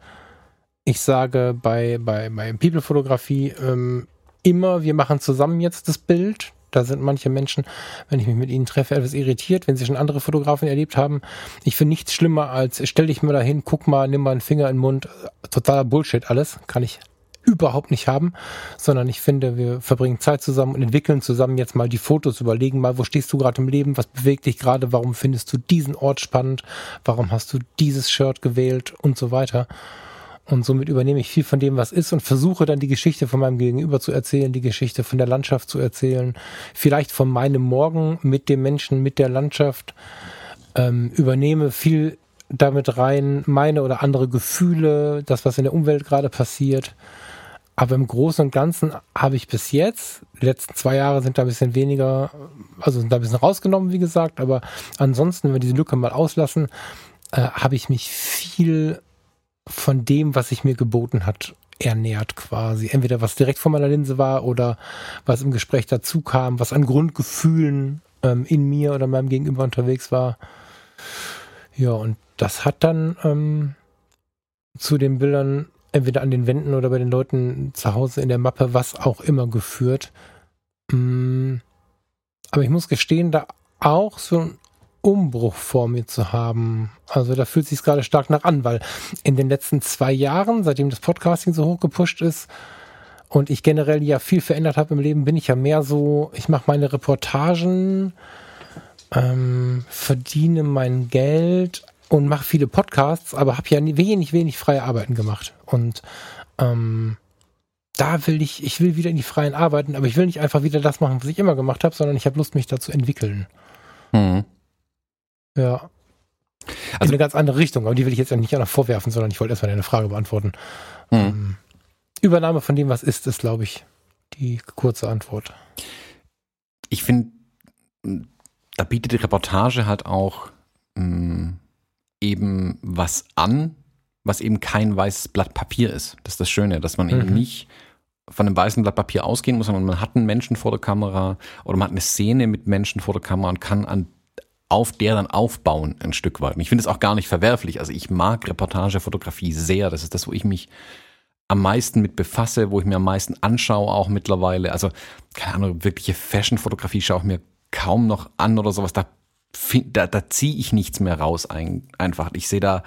Ich sage bei, bei, bei People-Fotografie ähm, immer, wir machen zusammen jetzt das Bild. Da sind manche Menschen, wenn ich mich mit ihnen treffe, etwas irritiert, wenn sie schon andere Fotografen erlebt haben. Ich finde nichts schlimmer als, stell dich mal dahin, guck mal, nimm mal einen Finger in den Mund. Totaler Bullshit alles. Kann ich überhaupt nicht haben, sondern ich finde, wir verbringen Zeit zusammen und entwickeln zusammen jetzt mal die Fotos, überlegen mal, wo stehst du gerade im Leben, was bewegt dich gerade, warum findest du diesen Ort spannend, warum hast du dieses Shirt gewählt und so weiter. Und somit übernehme ich viel von dem, was ist und versuche dann die Geschichte von meinem Gegenüber zu erzählen, die Geschichte von der Landschaft zu erzählen, vielleicht von meinem Morgen mit dem Menschen, mit der Landschaft, ähm, übernehme viel damit rein, meine oder andere Gefühle, das, was in der Umwelt gerade passiert. Aber im Großen und Ganzen habe ich bis jetzt, die letzten zwei Jahre sind da ein bisschen weniger, also sind da ein bisschen rausgenommen, wie gesagt, aber ansonsten, wenn wir diese Lücke mal auslassen, äh, habe ich mich viel von dem, was sich mir geboten hat, ernährt quasi. Entweder was direkt vor meiner Linse war oder was im Gespräch dazu kam, was an Grundgefühlen ähm, in mir oder meinem Gegenüber unterwegs war. Ja, und das hat dann ähm, zu den Bildern entweder an den Wänden oder bei den Leuten zu Hause in der Mappe, was auch immer geführt. Mm, aber ich muss gestehen, da auch so Umbruch vor mir zu haben. Also da fühlt sich gerade stark nach an, weil in den letzten zwei Jahren, seitdem das Podcasting so hoch gepusht ist und ich generell ja viel verändert habe im Leben, bin ich ja mehr so, ich mache meine Reportagen, ähm, verdiene mein Geld und mache viele Podcasts, aber habe ja wenig, wenig freie Arbeiten gemacht. Und ähm, da will ich, ich will wieder in die freien Arbeiten, aber ich will nicht einfach wieder das machen, was ich immer gemacht habe, sondern ich habe Lust, mich da zu entwickeln. Mhm. Ja. Also, in eine ganz andere Richtung, aber die will ich jetzt ja nicht vorwerfen, sondern ich wollte erstmal eine Frage beantworten. Mhm. Ähm, Übernahme von dem, was ist, ist, glaube ich, die kurze Antwort. Ich finde, da bietet die Reportage halt auch mh, mm, eben was an, was eben kein weißes Blatt Papier ist. Das ist das Schöne, dass man mhm. eben nicht von einem weißen Blatt Papier ausgehen muss, sondern man hat einen Menschen vor der Kamera oder man hat eine Szene mit Menschen vor der Kamera und kann an auf der dann aufbauen ein Stück weit. Und ich finde es auch gar nicht verwerflich. Also ich mag Reportagefotografie sehr. Das ist das, wo ich mich am meisten mit befasse, wo ich mir am meisten anschaue auch mittlerweile. Also keine Ahnung, wirkliche Fashion-Fotografie schaue ich mir kaum noch an oder sowas. Da, da, da ziehe ich nichts mehr raus ein, einfach. Ich sehe da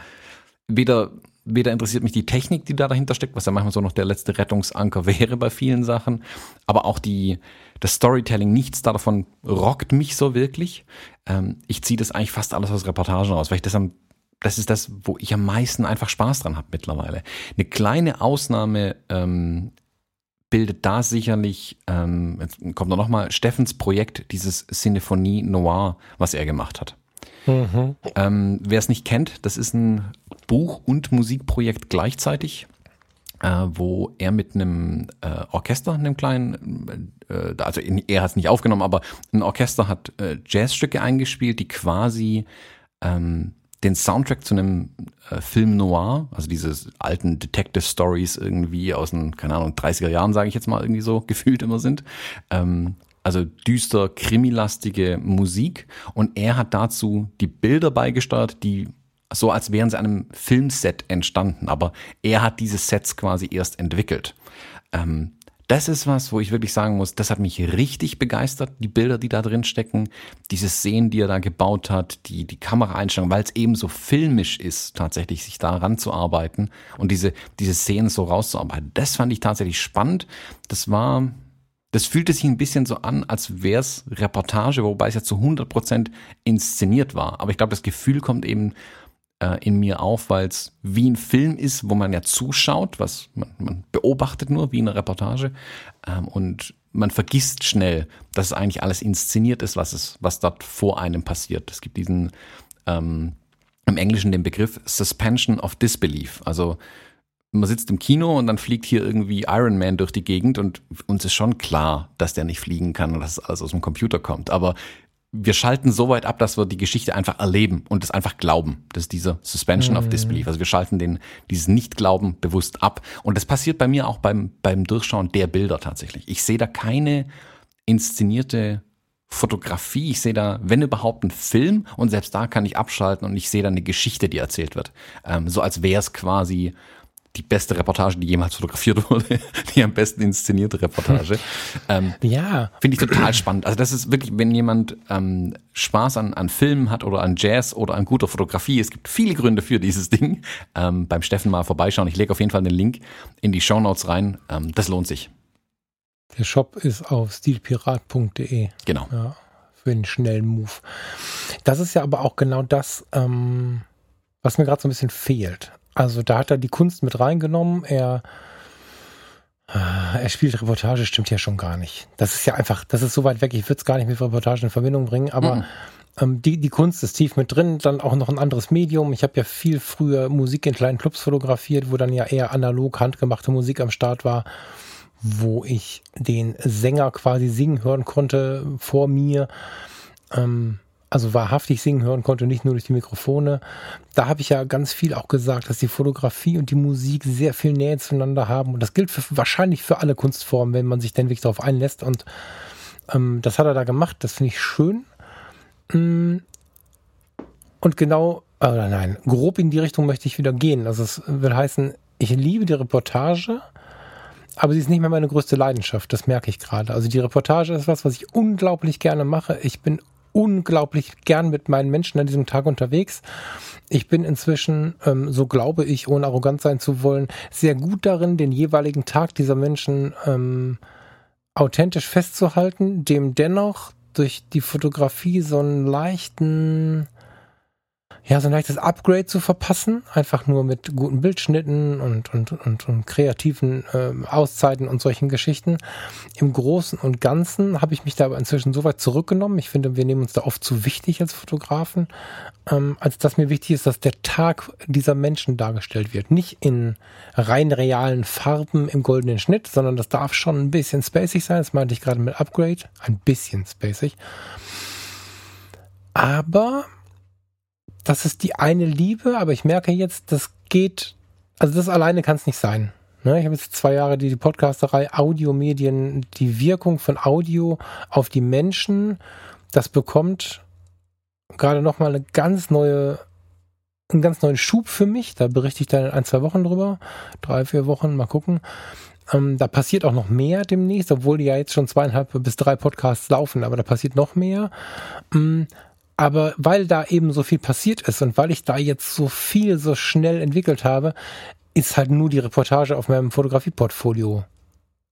weder weder interessiert mich die Technik, die da dahinter steckt, was ja manchmal so noch der letzte Rettungsanker wäre bei vielen Sachen, aber auch die, das Storytelling, nichts davon rockt mich so wirklich. Ähm, ich ziehe das eigentlich fast alles aus Reportagen raus, weil ich das am das ist das, wo ich am meisten einfach Spaß dran habe mittlerweile. Eine kleine Ausnahme ähm, bildet da sicherlich, ähm, jetzt kommt noch mal Steffens Projekt, dieses Sinfonie Noir, was er gemacht hat. Mhm. Ähm, Wer es nicht kennt, das ist ein Buch- und Musikprojekt gleichzeitig, äh, wo er mit einem äh, Orchester, einem kleinen, äh, also er hat es nicht aufgenommen, aber ein Orchester hat äh, Jazzstücke eingespielt, die quasi ähm, den Soundtrack zu einem äh, Film noir, also diese alten Detective Stories irgendwie aus den, keine Ahnung, 30er Jahren, sage ich jetzt mal irgendwie so, gefühlt immer sind, ähm, also düster, krimilastige Musik. Und er hat dazu die Bilder beigesteuert, die so als wären sie einem Filmset entstanden. Aber er hat diese Sets quasi erst entwickelt. Ähm, das ist was, wo ich wirklich sagen muss, das hat mich richtig begeistert, die Bilder, die da drin stecken, diese Szenen, die er da gebaut hat, die, die Kameraeinstellung, weil es eben so filmisch ist, tatsächlich sich da ranzuarbeiten und diese, diese Szenen so rauszuarbeiten. Das fand ich tatsächlich spannend. Das war, das fühlte sich ein bisschen so an, als wäre es Reportage, wobei es ja zu 100 Prozent inszeniert war. Aber ich glaube, das Gefühl kommt eben äh, in mir auf, weil es wie ein Film ist, wo man ja zuschaut, was man, man beobachtet nur wie eine Reportage ähm, und man vergisst schnell, dass es eigentlich alles inszeniert ist, was es, was dort vor einem passiert. Es gibt diesen ähm, im Englischen den Begriff Suspension of Disbelief. Also man sitzt im Kino und dann fliegt hier irgendwie Iron Man durch die Gegend und uns ist schon klar, dass der nicht fliegen kann und dass alles aus dem Computer kommt. Aber wir schalten so weit ab, dass wir die Geschichte einfach erleben und es einfach glauben. Das ist dieser Suspension mhm. of Disbelief. Also wir schalten den, dieses Nicht-Glauben bewusst ab. Und das passiert bei mir auch beim, beim Durchschauen der Bilder tatsächlich. Ich sehe da keine inszenierte Fotografie. Ich sehe da, wenn überhaupt, einen Film und selbst da kann ich abschalten und ich sehe da eine Geschichte, die erzählt wird. Ähm, so als wäre es quasi die beste Reportage, die jemals fotografiert wurde, die am besten inszenierte Reportage. ähm, ja. Finde ich total spannend. Also das ist wirklich, wenn jemand ähm, Spaß an, an Filmen hat oder an Jazz oder an guter Fotografie, es gibt viele Gründe für dieses Ding, ähm, beim Steffen mal vorbeischauen. Ich lege auf jeden Fall den Link in die Show Notes rein. Ähm, das lohnt sich. Der Shop ist auf stilpirat.de. Genau. Ja, für einen schnellen Move. Das ist ja aber auch genau das, ähm, was mir gerade so ein bisschen fehlt. Also da hat er die Kunst mit reingenommen. Er, äh, er spielt Reportage, stimmt ja schon gar nicht. Das ist ja einfach, das ist so weit weg, ich würde es gar nicht mit Reportage in Verbindung bringen, aber mhm. ähm, die, die Kunst ist tief mit drin, dann auch noch ein anderes Medium. Ich habe ja viel früher Musik in kleinen Clubs fotografiert, wo dann ja eher analog handgemachte Musik am Start war, wo ich den Sänger quasi singen hören konnte vor mir. Ähm, also wahrhaftig singen hören konnte, nicht nur durch die Mikrofone. Da habe ich ja ganz viel auch gesagt, dass die Fotografie und die Musik sehr viel Nähe zueinander haben. Und das gilt für, wahrscheinlich für alle Kunstformen, wenn man sich denn wirklich darauf einlässt. Und ähm, das hat er da gemacht. Das finde ich schön. Mm. Und genau, oder nein, grob in die Richtung möchte ich wieder gehen. Also es will heißen, ich liebe die Reportage, aber sie ist nicht mehr meine größte Leidenschaft. Das merke ich gerade. Also die Reportage ist was, was ich unglaublich gerne mache. Ich bin unglaublich gern mit meinen Menschen an diesem Tag unterwegs. Ich bin inzwischen, ähm, so glaube ich, ohne arrogant sein zu wollen, sehr gut darin, den jeweiligen Tag dieser Menschen ähm, authentisch festzuhalten, dem dennoch durch die Fotografie so einen leichten ja, so ein leichtes Upgrade zu verpassen, einfach nur mit guten Bildschnitten und, und, und, und kreativen äh, Auszeiten und solchen Geschichten. Im Großen und Ganzen habe ich mich da aber inzwischen so weit zurückgenommen. Ich finde, wir nehmen uns da oft zu wichtig als Fotografen, ähm, als dass mir wichtig ist, dass der Tag dieser Menschen dargestellt wird. Nicht in rein realen Farben im goldenen Schnitt, sondern das darf schon ein bisschen spacig sein. Das meinte ich gerade mit Upgrade. Ein bisschen spacig. Aber das ist die eine Liebe, aber ich merke jetzt, das geht, also das alleine kann es nicht sein. Ne? Ich habe jetzt zwei Jahre die, Podcasterei Audiomedien, die Wirkung von Audio auf die Menschen, das bekommt gerade nochmal eine ganz neue, einen ganz neuen Schub für mich. Da berichte ich dann in ein, zwei Wochen drüber. Drei, vier Wochen, mal gucken. Ähm, da passiert auch noch mehr demnächst, obwohl die ja jetzt schon zweieinhalb bis drei Podcasts laufen, aber da passiert noch mehr. Aber weil da eben so viel passiert ist und weil ich da jetzt so viel so schnell entwickelt habe, ist halt nur die Reportage auf meinem Fotografieportfolio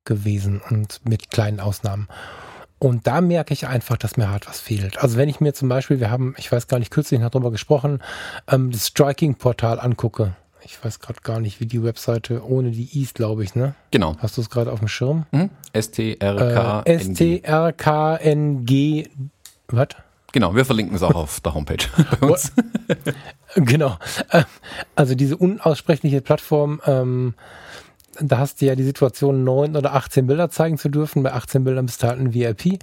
gewesen und mit kleinen Ausnahmen. Und da merke ich einfach, dass mir hart was fehlt. Also wenn ich mir zum Beispiel, wir haben, ich weiß gar nicht, kürzlich noch drüber gesprochen, ähm, das Striking-Portal angucke. Ich weiß gerade gar nicht, wie die Webseite ohne die Is, glaube ich, ne? Genau. Hast du es gerade auf dem Schirm? Mhm. S-T-R-K-N-G. Äh, S-T-R-K-N-G. Was? Genau, wir verlinken es auch auf der Homepage bei uns. genau. Ähm, also diese unaussprechliche Plattform, ähm, da hast du ja die Situation, neun oder 18 Bilder zeigen zu dürfen. Bei 18 Bildern bist du halt ein VIP.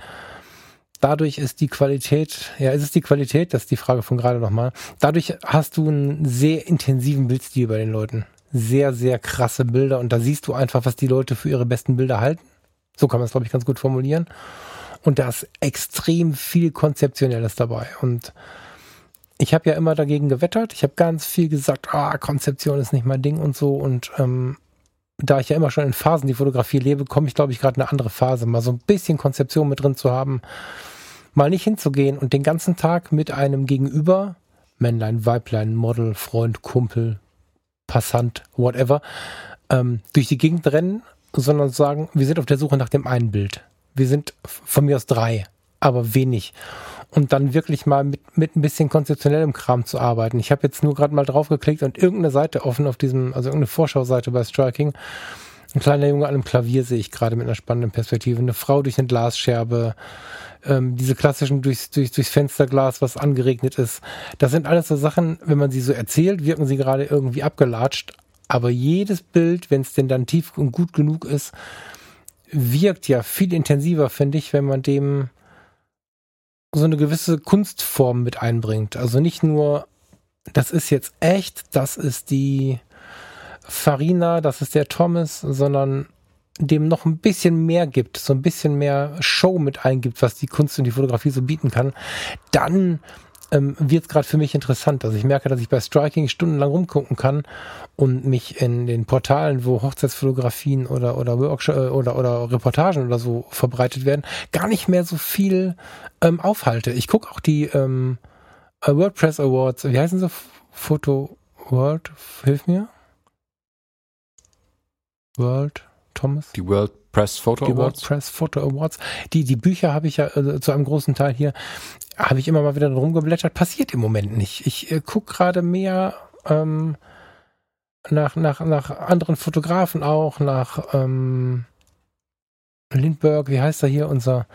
Dadurch ist die Qualität, ja, ist es die Qualität, das ist die Frage von gerade nochmal. Dadurch hast du einen sehr intensiven Bildstil bei den Leuten. Sehr, sehr krasse Bilder und da siehst du einfach, was die Leute für ihre besten Bilder halten. So kann man es, glaube ich, ganz gut formulieren. Und da ist extrem viel Konzeptionelles dabei. Und ich habe ja immer dagegen gewettert. Ich habe ganz viel gesagt, ah, Konzeption ist nicht mein Ding und so. Und ähm, da ich ja immer schon in Phasen die Fotografie lebe, komme ich, glaube ich, gerade in eine andere Phase, mal so ein bisschen Konzeption mit drin zu haben, mal nicht hinzugehen und den ganzen Tag mit einem Gegenüber, Männlein, Weiblein, Model, Freund, Kumpel, Passant, whatever, ähm, durch die Gegend rennen, sondern sagen, wir sind auf der Suche nach dem einen Bild wir sind von mir aus drei, aber wenig. Und dann wirklich mal mit, mit ein bisschen konzeptionellem Kram zu arbeiten. Ich habe jetzt nur gerade mal draufgeklickt und irgendeine Seite offen auf diesem, also irgendeine Vorschauseite bei Striking. Ein kleiner Junge an einem Klavier sehe ich gerade mit einer spannenden Perspektive. Eine Frau durch eine Glasscherbe. Ähm, diese klassischen durchs, durchs, durchs Fensterglas, was angeregnet ist. Das sind alles so Sachen, wenn man sie so erzählt, wirken sie gerade irgendwie abgelatscht. Aber jedes Bild, wenn es denn dann tief und gut genug ist, wirkt ja viel intensiver, finde ich, wenn man dem so eine gewisse Kunstform mit einbringt. Also nicht nur, das ist jetzt echt, das ist die Farina, das ist der Thomas, sondern dem noch ein bisschen mehr gibt, so ein bisschen mehr Show mit eingibt, was die Kunst und die Fotografie so bieten kann, dann ähm, wird es gerade für mich interessant. Also ich merke, dass ich bei Striking stundenlang rumgucken kann und mich in den Portalen, wo Hochzeitsfotografien oder oder Workshop äh, oder oder Reportagen oder so verbreitet werden, gar nicht mehr so viel ähm, aufhalte. Ich gucke auch die ähm, äh, WordPress Awards. Wie heißen sie? Photo World? Hilf mir. World Thomas? Die World Press Photo die Awards. Press Photo Awards. Die, die Bücher habe ich ja äh, zu einem großen Teil hier habe ich immer mal wieder rumgeblättert, passiert im Moment nicht. Ich äh, gucke gerade mehr ähm, nach, nach, nach anderen Fotografen auch, nach ähm, Lindbergh, wie heißt er hier, unser,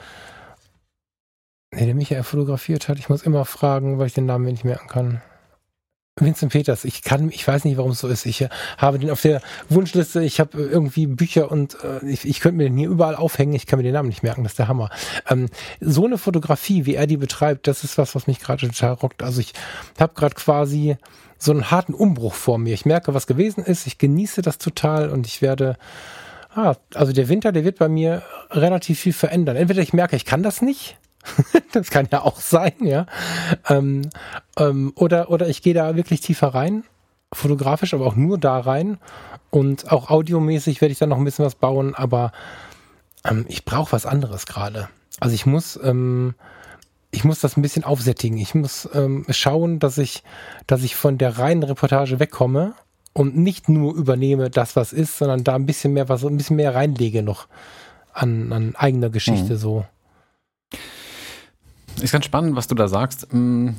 nee, der Michael fotografiert hat. Ich muss immer fragen, weil ich den Namen nicht merken kann. Vincent Peters, ich kann, ich weiß nicht, warum es so ist. Ich äh, habe den auf der Wunschliste, ich habe äh, irgendwie Bücher und äh, ich, ich könnte mir den hier überall aufhängen, ich kann mir den Namen nicht merken, das ist der Hammer. Ähm, so eine Fotografie, wie er die betreibt, das ist was, was mich gerade total rockt. Also ich habe gerade quasi so einen harten Umbruch vor mir. Ich merke, was gewesen ist, ich genieße das total und ich werde, ah, also der Winter, der wird bei mir relativ viel verändern. Entweder ich merke, ich kann das nicht, das kann ja auch sein, ja. Ähm, ähm, oder, oder ich gehe da wirklich tiefer rein, fotografisch, aber auch nur da rein. Und auch audiomäßig werde ich dann noch ein bisschen was bauen, aber ähm, ich brauche was anderes gerade. Also ich muss, ähm, ich muss das ein bisschen aufsättigen. Ich muss ähm, schauen, dass ich, dass ich von der reinen Reportage wegkomme und nicht nur übernehme das, was ist, sondern da ein bisschen mehr was, ein bisschen mehr reinlege noch an, an eigener Geschichte mhm. so. Ist ganz spannend, was du da sagst, mm,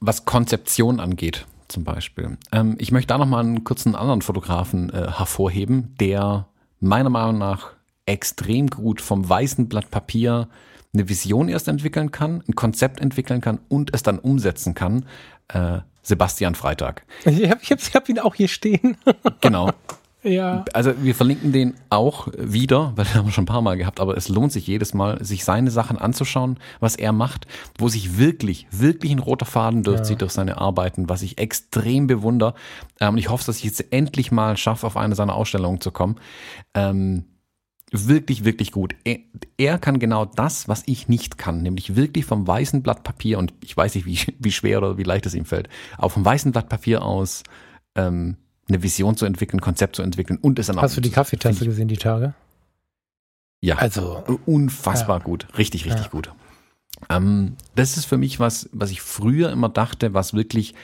was Konzeption angeht, zum Beispiel. Ähm, ich möchte da nochmal einen kurzen anderen Fotografen äh, hervorheben, der meiner Meinung nach extrem gut vom weißen Blatt Papier eine Vision erst entwickeln kann, ein Konzept entwickeln kann und es dann umsetzen kann. Äh, Sebastian Freitag. Ich habe ich hab, ich hab ihn auch hier stehen. genau. Ja. Also wir verlinken den auch wieder, weil den haben wir schon ein paar Mal gehabt, aber es lohnt sich jedes Mal, sich seine Sachen anzuschauen, was er macht, wo sich wirklich, wirklich ein roter Faden durchzieht ja. durch seine Arbeiten, was ich extrem bewundere. Ähm, ich hoffe, dass ich jetzt endlich mal schaffe, auf eine seiner Ausstellungen zu kommen. Ähm, wirklich, wirklich gut. Er, er, kann genau das, was ich nicht kann, nämlich wirklich vom weißen Blatt Papier, und ich weiß nicht, wie, wie schwer oder wie leicht es ihm fällt, aber vom weißen Blatt Papier aus ähm, eine Vision zu entwickeln, ein Konzept zu entwickeln und es dann auch. Hast du die Kaffeetasse gesehen, die Tage? Ja. Also. Unfassbar ja. gut. Richtig, richtig ja. gut. Ähm, das ist für mich was, was ich früher immer dachte, was wirklich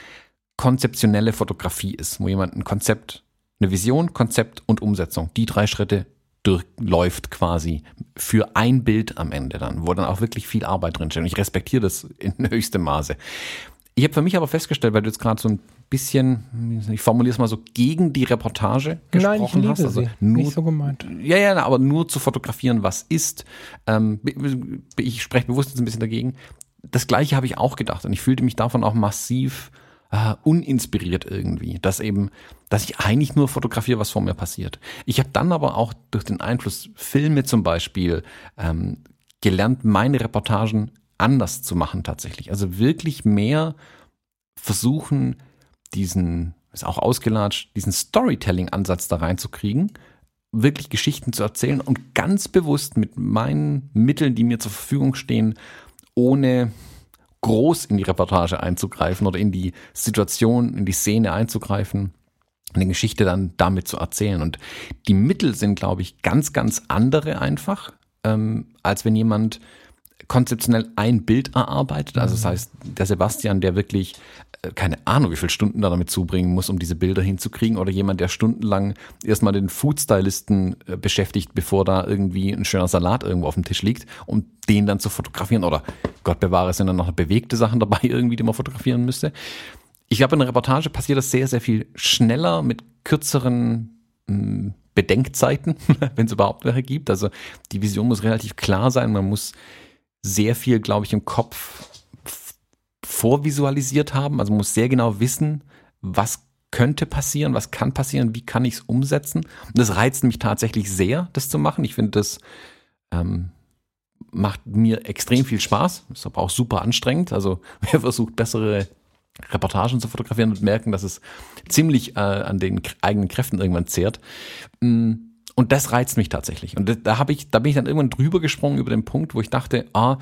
konzeptionelle Fotografie ist, wo jemand ein Konzept, eine Vision, Konzept und Umsetzung, die drei Schritte durchläuft quasi für ein Bild am Ende dann, wo dann auch wirklich viel Arbeit drinsteht. Und ich respektiere das in höchstem Maße. Ich habe für mich aber festgestellt, weil du jetzt gerade so ein bisschen, ich formuliere es mal so, gegen die Reportage gesprochen Nein, ich liebe hast. Also nur, nicht so gemeint. Ja, ja, aber nur zu fotografieren, was ist. Ähm, ich spreche bewusst jetzt ein bisschen dagegen. Das gleiche habe ich auch gedacht und ich fühlte mich davon auch massiv äh, uninspiriert irgendwie, dass eben, dass ich eigentlich nur fotografiere, was vor mir passiert. Ich habe dann aber auch durch den Einfluss Filme zum Beispiel ähm, gelernt, meine Reportagen anders zu machen tatsächlich. Also wirklich mehr versuchen, diesen, ist auch ausgelatscht, diesen Storytelling-Ansatz da reinzukriegen, wirklich Geschichten zu erzählen und ganz bewusst mit meinen Mitteln, die mir zur Verfügung stehen, ohne groß in die Reportage einzugreifen oder in die Situation, in die Szene einzugreifen, eine Geschichte dann damit zu erzählen. Und die Mittel sind, glaube ich, ganz, ganz andere einfach, ähm, als wenn jemand konzeptionell ein Bild erarbeitet. Also das mhm. heißt, der Sebastian, der wirklich äh, keine Ahnung, wie viele Stunden da damit zubringen muss, um diese Bilder hinzukriegen, oder jemand, der stundenlang erstmal den Foodstylisten äh, beschäftigt, bevor da irgendwie ein schöner Salat irgendwo auf dem Tisch liegt, um den dann zu fotografieren. Oder Gott bewahre, sind dann noch bewegte Sachen dabei irgendwie, die man fotografieren müsste. Ich glaube, in der Reportage passiert das sehr, sehr viel schneller mit kürzeren hm, Bedenkzeiten, wenn es überhaupt welche gibt. Also die Vision muss relativ klar sein. Man muss sehr viel, glaube ich, im Kopf vorvisualisiert haben. Also muss sehr genau wissen, was könnte passieren, was kann passieren, wie kann ich es umsetzen. Und das reizt mich tatsächlich sehr, das zu machen. Ich finde, das ähm, macht mir extrem viel Spaß. Ist aber auch super anstrengend. Also wer versucht, bessere Reportagen zu fotografieren und merken, dass es ziemlich äh, an den eigenen Kräften irgendwann zehrt. Mm, und das reizt mich tatsächlich. Und da habe ich, da bin ich dann irgendwann drüber gesprungen über den Punkt, wo ich dachte, ah,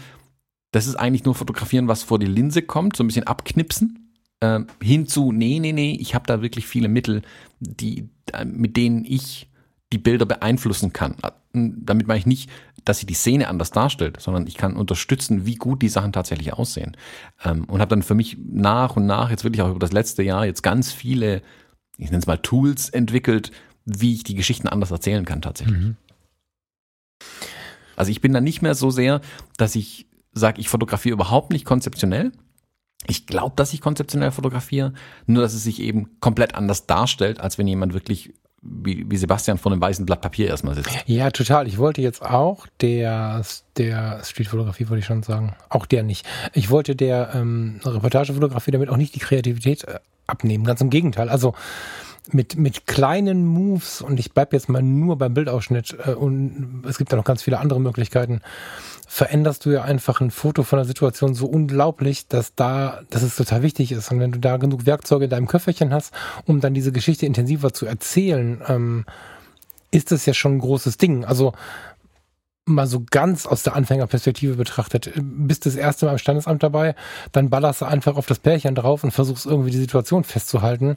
das ist eigentlich nur fotografieren, was vor die Linse kommt, so ein bisschen abknipsen. Äh, hinzu, nee, nee, nee, ich habe da wirklich viele Mittel, die, mit denen ich die Bilder beeinflussen kann. Äh, damit meine ich nicht, dass sie die Szene anders darstellt, sondern ich kann unterstützen, wie gut die Sachen tatsächlich aussehen. Ähm, und habe dann für mich nach und nach, jetzt wirklich auch über das letzte Jahr, jetzt ganz viele, ich nenne es mal Tools entwickelt, wie ich die Geschichten anders erzählen kann tatsächlich. Mhm. Also ich bin da nicht mehr so sehr, dass ich sage, ich fotografiere überhaupt nicht konzeptionell. Ich glaube, dass ich konzeptionell fotografiere, nur dass es sich eben komplett anders darstellt, als wenn jemand wirklich wie, wie Sebastian vor einem weißen Blatt Papier erstmal sitzt. Ja, total. Ich wollte jetzt auch der, der Streetfotografie, wollte ich schon sagen, auch der nicht. Ich wollte der ähm, Reportagefotografie damit auch nicht die Kreativität äh, abnehmen. Ganz im Gegenteil. Also mit, mit kleinen Moves, und ich bleibe jetzt mal nur beim Bildausschnitt, äh, und es gibt da noch ganz viele andere Möglichkeiten, veränderst du ja einfach ein Foto von der Situation so unglaublich, dass da, dass es total wichtig ist. Und wenn du da genug Werkzeuge in deinem Köfferchen hast, um dann diese Geschichte intensiver zu erzählen, ähm, ist das ja schon ein großes Ding. Also mal so ganz aus der Anfängerperspektive betrachtet, bist das erste Mal im Standesamt dabei, dann ballerst du einfach auf das Pärchen drauf und versuchst irgendwie die Situation festzuhalten.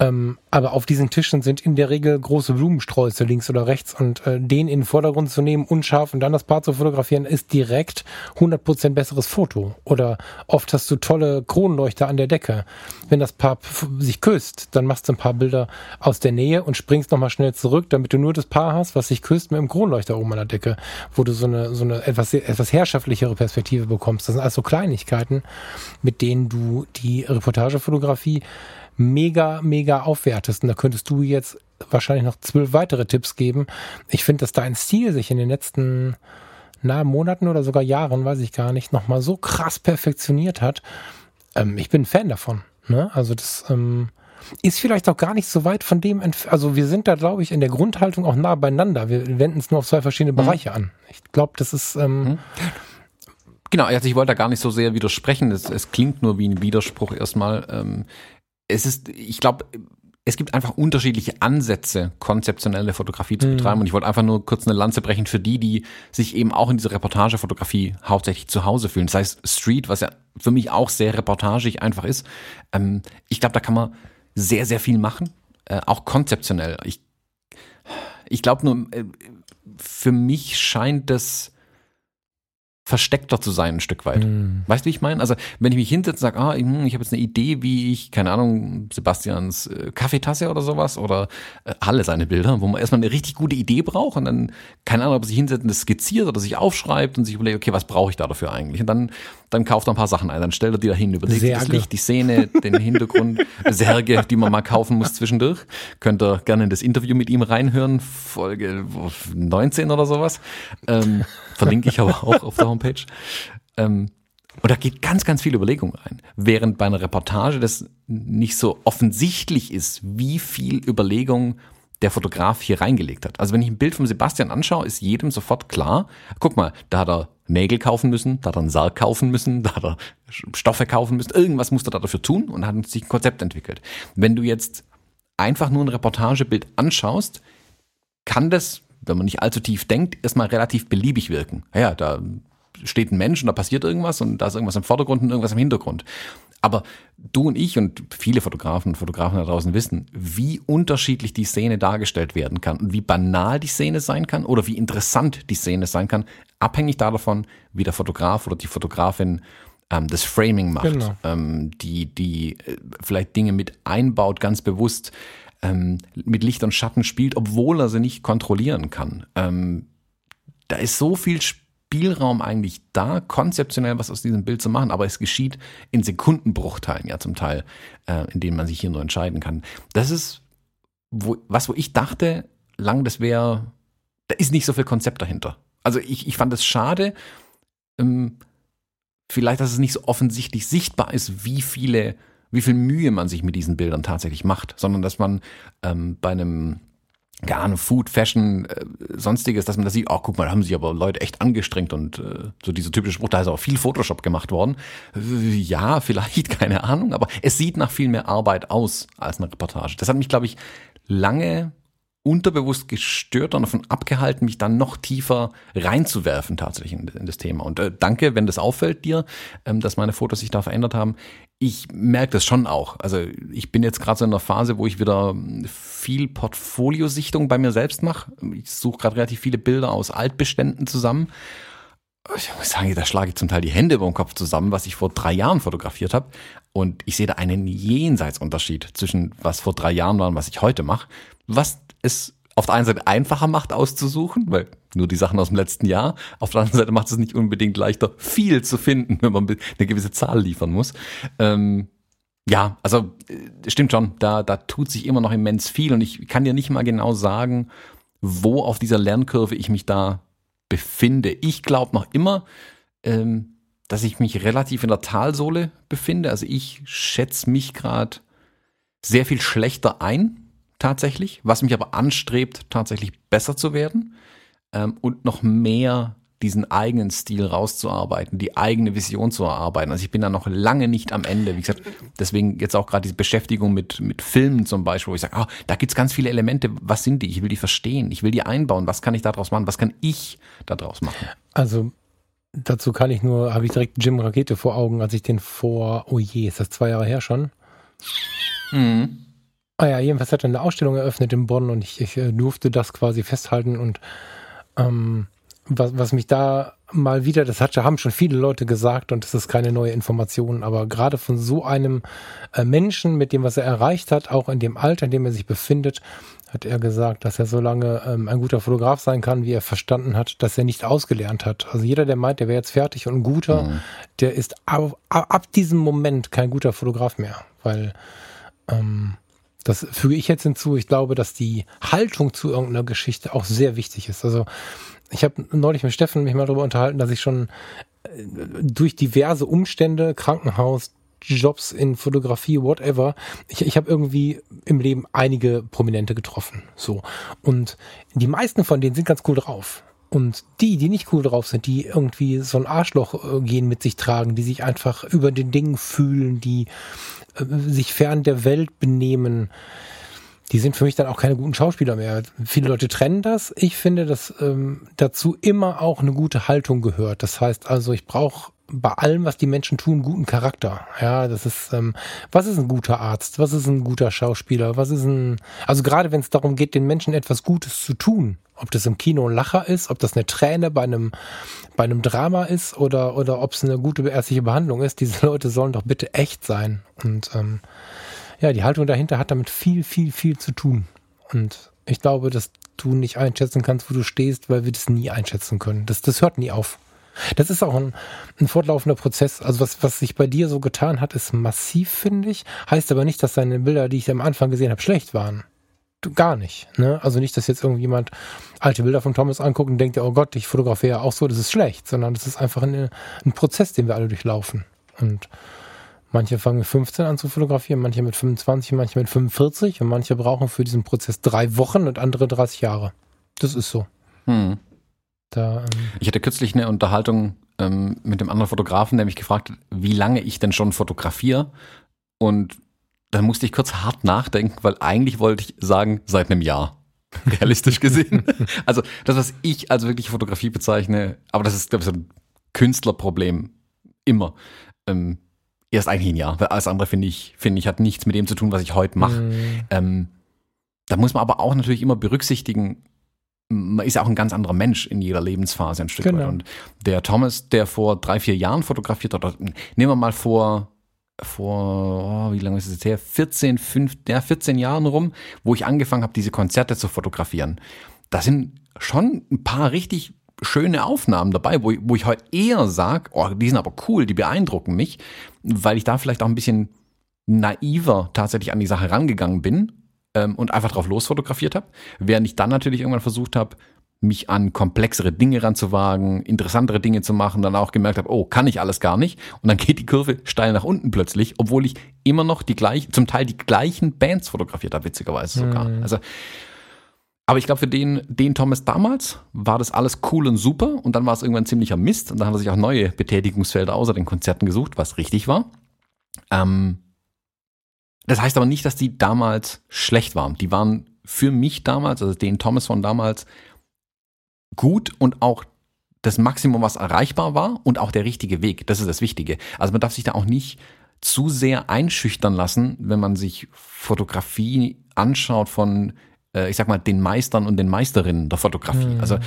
Ähm, aber auf diesen Tischen sind in der Regel große Blumensträuße links oder rechts und äh, den in den Vordergrund zu nehmen, unscharf und dann das Paar zu fotografieren, ist direkt 100% besseres Foto. Oder oft hast du tolle Kronleuchter an der Decke. Wenn das Paar sich küsst, dann machst du ein paar Bilder aus der Nähe und springst nochmal schnell zurück, damit du nur das Paar hast, was sich küsst mit dem Kronleuchter oben an der Decke, wo du so eine, so eine etwas, etwas herrschaftlichere Perspektive bekommst. Das sind also Kleinigkeiten, mit denen du die Reportagefotografie mega, mega aufwertest. Und da könntest du jetzt wahrscheinlich noch zwölf weitere Tipps geben. Ich finde, dass dein Stil sich in den letzten na, Monaten oder sogar Jahren, weiß ich gar nicht, nochmal so krass perfektioniert hat. Ähm, ich bin ein Fan davon. Ne? Also das ähm, ist vielleicht auch gar nicht so weit von dem entfernt. Also wir sind da, glaube ich, in der Grundhaltung auch nah beieinander. Wir wenden es nur auf zwei verschiedene mhm. Bereiche an. Ich glaube, das ist. Ähm, mhm. Genau, also ich wollte da gar nicht so sehr widersprechen. Es, es klingt nur wie ein Widerspruch erstmal. Ähm, es ist, ich glaube, es gibt einfach unterschiedliche Ansätze, konzeptionelle Fotografie zu mhm. betreiben. Mhm. Und ich wollte einfach nur kurz eine Lanze brechen für die, die sich eben auch in dieser Reportagefotografie hauptsächlich zu Hause fühlen. Das heißt Street, was ja für mich auch sehr reportagig einfach ist. Ähm, ich glaube, da kann man sehr, sehr viel machen, äh, auch konzeptionell. Ich, ich glaube nur, äh, für mich scheint das versteckter zu sein ein Stück weit. Mm. Weißt du, wie ich meine? Also wenn ich mich hinsetze und sage, ah, hm, ich habe jetzt eine Idee, wie ich, keine Ahnung, Sebastians äh, Kaffeetasse oder sowas oder äh, alle seine Bilder, wo man erstmal eine richtig gute Idee braucht und dann, keine Ahnung, ob er sich hinsetzt und das skizziert oder sich aufschreibt und sich überlegt, okay, was brauche ich da dafür eigentlich? Und dann, dann kauft er ein paar Sachen ein, dann stellt er die da hin, überlegt Särge. das Licht, die Szene, den Hintergrund, Särge, die man mal kaufen muss zwischendurch. Könnt ihr gerne in das Interview mit ihm reinhören, Folge 19 oder sowas. Ähm, verlinke ich aber auch auf der Homepage. Ähm, und da geht ganz, ganz viel Überlegung rein. Während bei einer Reportage das nicht so offensichtlich ist, wie viel Überlegung der Fotograf hier reingelegt hat. Also wenn ich ein Bild von Sebastian anschaue, ist jedem sofort klar, guck mal, da hat er Nägel kaufen müssen, da hat er einen Sarg kaufen müssen, da hat er Stoffe kaufen müssen, irgendwas musste er dafür tun und hat sich ein Konzept entwickelt. Wenn du jetzt einfach nur ein Reportagebild anschaust, kann das wenn man nicht allzu tief denkt, erstmal relativ beliebig wirken. Ja, da steht ein Mensch und da passiert irgendwas und da ist irgendwas im Vordergrund und irgendwas im Hintergrund. Aber du und ich und viele Fotografen und Fotografen da draußen wissen, wie unterschiedlich die Szene dargestellt werden kann und wie banal die Szene sein kann oder wie interessant die Szene sein kann, abhängig davon, wie der Fotograf oder die Fotografin ähm, das Framing macht, genau. ähm, die, die äh, vielleicht Dinge mit einbaut, ganz bewusst ähm, mit Licht und Schatten spielt, obwohl er sie nicht kontrollieren kann. Ähm, da ist so viel Spielraum eigentlich da, konzeptionell was aus diesem Bild zu machen, aber es geschieht in Sekundenbruchteilen ja zum Teil, äh, in denen man sich hier nur entscheiden kann. Das ist wo, was, wo ich dachte, lang, das wäre, da ist nicht so viel Konzept dahinter. Also ich, ich fand es schade, ähm, vielleicht, dass es nicht so offensichtlich sichtbar ist, wie viele wie viel Mühe man sich mit diesen Bildern tatsächlich macht, sondern dass man ähm, bei einem gar eine Food, Fashion, äh, sonstiges, dass man da sieht, oh, guck mal, da haben sich aber Leute echt angestrengt und äh, so dieser typische Spruch, da ist auch viel Photoshop gemacht worden. Äh, ja, vielleicht, keine Ahnung, aber es sieht nach viel mehr Arbeit aus als eine Reportage. Das hat mich, glaube ich, lange unterbewusst gestört und davon abgehalten, mich dann noch tiefer reinzuwerfen tatsächlich in, in das Thema. Und äh, danke, wenn das auffällt dir, ähm, dass meine Fotos sich da verändert haben. Ich merke das schon auch. Also ich bin jetzt gerade so in einer Phase, wo ich wieder viel Portfoliosichtung bei mir selbst mache. Ich suche gerade relativ viele Bilder aus Altbeständen zusammen. Ich muss sagen, da schlage ich zum Teil die Hände über den Kopf zusammen, was ich vor drei Jahren fotografiert habe. Und ich sehe da einen Jenseitsunterschied zwischen was vor drei Jahren war und was ich heute mache. Was es auf der einen Seite einfacher macht auszusuchen, weil nur die Sachen aus dem letzten Jahr. Auf der anderen Seite macht es nicht unbedingt leichter, viel zu finden, wenn man eine gewisse Zahl liefern muss. Ähm, ja, also äh, stimmt schon, da, da tut sich immer noch immens viel und ich kann dir nicht mal genau sagen, wo auf dieser Lernkurve ich mich da befinde. Ich glaube noch immer, ähm, dass ich mich relativ in der Talsohle befinde. Also ich schätze mich gerade sehr viel schlechter ein tatsächlich, was mich aber anstrebt, tatsächlich besser zu werden ähm, und noch mehr diesen eigenen Stil rauszuarbeiten, die eigene Vision zu erarbeiten. Also ich bin da noch lange nicht am Ende. Wie gesagt, deswegen jetzt auch gerade diese Beschäftigung mit, mit Filmen zum Beispiel, wo ich sage, oh, da gibt's ganz viele Elemente. Was sind die? Ich will die verstehen. Ich will die einbauen. Was kann ich daraus machen? Was kann ich daraus machen? Also dazu kann ich nur, habe ich direkt Jim Rakete vor Augen, als ich den vor, oh je, ist das zwei Jahre her schon? Mhm Ah ja, jedenfalls hat er eine Ausstellung eröffnet in Bonn und ich, ich äh, durfte das quasi festhalten und ähm, was, was mich da mal wieder, das hat, haben schon viele Leute gesagt und es ist keine neue Information, aber gerade von so einem äh, Menschen, mit dem, was er erreicht hat, auch in dem Alter, in dem er sich befindet, hat er gesagt, dass er so lange ähm, ein guter Fotograf sein kann, wie er verstanden hat, dass er nicht ausgelernt hat. Also jeder, der meint, der wäre jetzt fertig und guter, mhm. der ist ab, ab, diesem Moment kein guter Fotograf mehr, weil ähm, das füge ich jetzt hinzu. Ich glaube, dass die Haltung zu irgendeiner Geschichte auch sehr wichtig ist. Also ich habe neulich mit Steffen mich mal darüber unterhalten, dass ich schon äh, durch diverse Umstände, Krankenhaus, Jobs in Fotografie, whatever. Ich, ich habe irgendwie im Leben einige Prominente getroffen. So. Und die meisten von denen sind ganz cool drauf. Und die, die nicht cool drauf sind, die irgendwie so ein Arschloch äh, gehen mit sich tragen, die sich einfach über den Dingen fühlen, die sich fern der Welt benehmen, die sind für mich dann auch keine guten Schauspieler mehr. Viele Leute trennen das. Ich finde, dass ähm, dazu immer auch eine gute Haltung gehört. Das heißt also, ich brauche bei allem, was die Menschen tun, guten Charakter. Ja, das ist, ähm, was ist ein guter Arzt? Was ist ein guter Schauspieler? Was ist ein, also gerade wenn es darum geht, den Menschen etwas Gutes zu tun, ob das im Kino ein Lacher ist, ob das eine Träne bei einem, bei einem Drama ist oder, oder ob es eine gute ärztliche Behandlung ist, diese Leute sollen doch bitte echt sein. Und ähm, ja, die Haltung dahinter hat damit viel, viel, viel zu tun. Und ich glaube, dass du nicht einschätzen kannst, wo du stehst, weil wir das nie einschätzen können. Das, das hört nie auf. Das ist auch ein, ein fortlaufender Prozess. Also was, was sich bei dir so getan hat, ist massiv, finde ich. Heißt aber nicht, dass deine Bilder, die ich am Anfang gesehen habe, schlecht waren. Gar nicht. Ne? Also nicht, dass jetzt irgendjemand alte Bilder von Thomas anguckt und denkt, oh Gott, ich fotografiere auch so, das ist schlecht, sondern das ist einfach ein, ein Prozess, den wir alle durchlaufen. Und manche fangen mit 15 an zu fotografieren, manche mit 25, manche mit 45 und manche brauchen für diesen Prozess drei Wochen und andere 30 Jahre. Das ist so. Hm. Da, ähm ich hatte kürzlich eine Unterhaltung ähm, mit dem anderen Fotografen, der mich gefragt hat, wie lange ich denn schon fotografiere. Und dann musste ich kurz hart nachdenken, weil eigentlich wollte ich sagen, seit einem Jahr. Realistisch gesehen. also das, was ich als wirklich Fotografie bezeichne, aber das ist, glaube ich, so ein Künstlerproblem. Immer. Ähm, erst eigentlich ein Jahr. Weil alles andere, finde ich, finde ich, hat nichts mit dem zu tun, was ich heute mache. Mhm. Ähm, da muss man aber auch natürlich immer berücksichtigen, man ist ja auch ein ganz anderer Mensch in jeder Lebensphase ein Stück genau. weit. Und der Thomas, der vor drei, vier Jahren fotografiert hat, nehmen wir mal vor, vor, oh, wie lange ist es jetzt her? 14, 5, ja, 14 Jahren rum, wo ich angefangen habe, diese Konzerte zu fotografieren. Da sind schon ein paar richtig schöne Aufnahmen dabei, wo, wo ich heute eher sage, oh, die sind aber cool, die beeindrucken mich, weil ich da vielleicht auch ein bisschen naiver tatsächlich an die Sache rangegangen bin ähm, und einfach drauf losfotografiert habe. Während ich dann natürlich irgendwann versucht habe, mich an komplexere Dinge ranzuwagen, interessantere Dinge zu machen, dann auch gemerkt habe, oh, kann ich alles gar nicht. Und dann geht die Kurve steil nach unten plötzlich, obwohl ich immer noch die gleichen, zum Teil die gleichen Bands fotografiert habe, witzigerweise sogar. Mhm. Also, aber ich glaube, für den, den Thomas damals war das alles cool und super und dann war es irgendwann ziemlicher Mist und dann hat er sich auch neue Betätigungsfelder außer den Konzerten gesucht, was richtig war. Ähm, das heißt aber nicht, dass die damals schlecht waren. Die waren für mich damals, also den Thomas von damals, gut und auch das Maximum, was erreichbar war und auch der richtige Weg. Das ist das Wichtige. Also man darf sich da auch nicht zu sehr einschüchtern lassen, wenn man sich Fotografie anschaut von, äh, ich sag mal, den Meistern und den Meisterinnen der Fotografie. Mhm. Also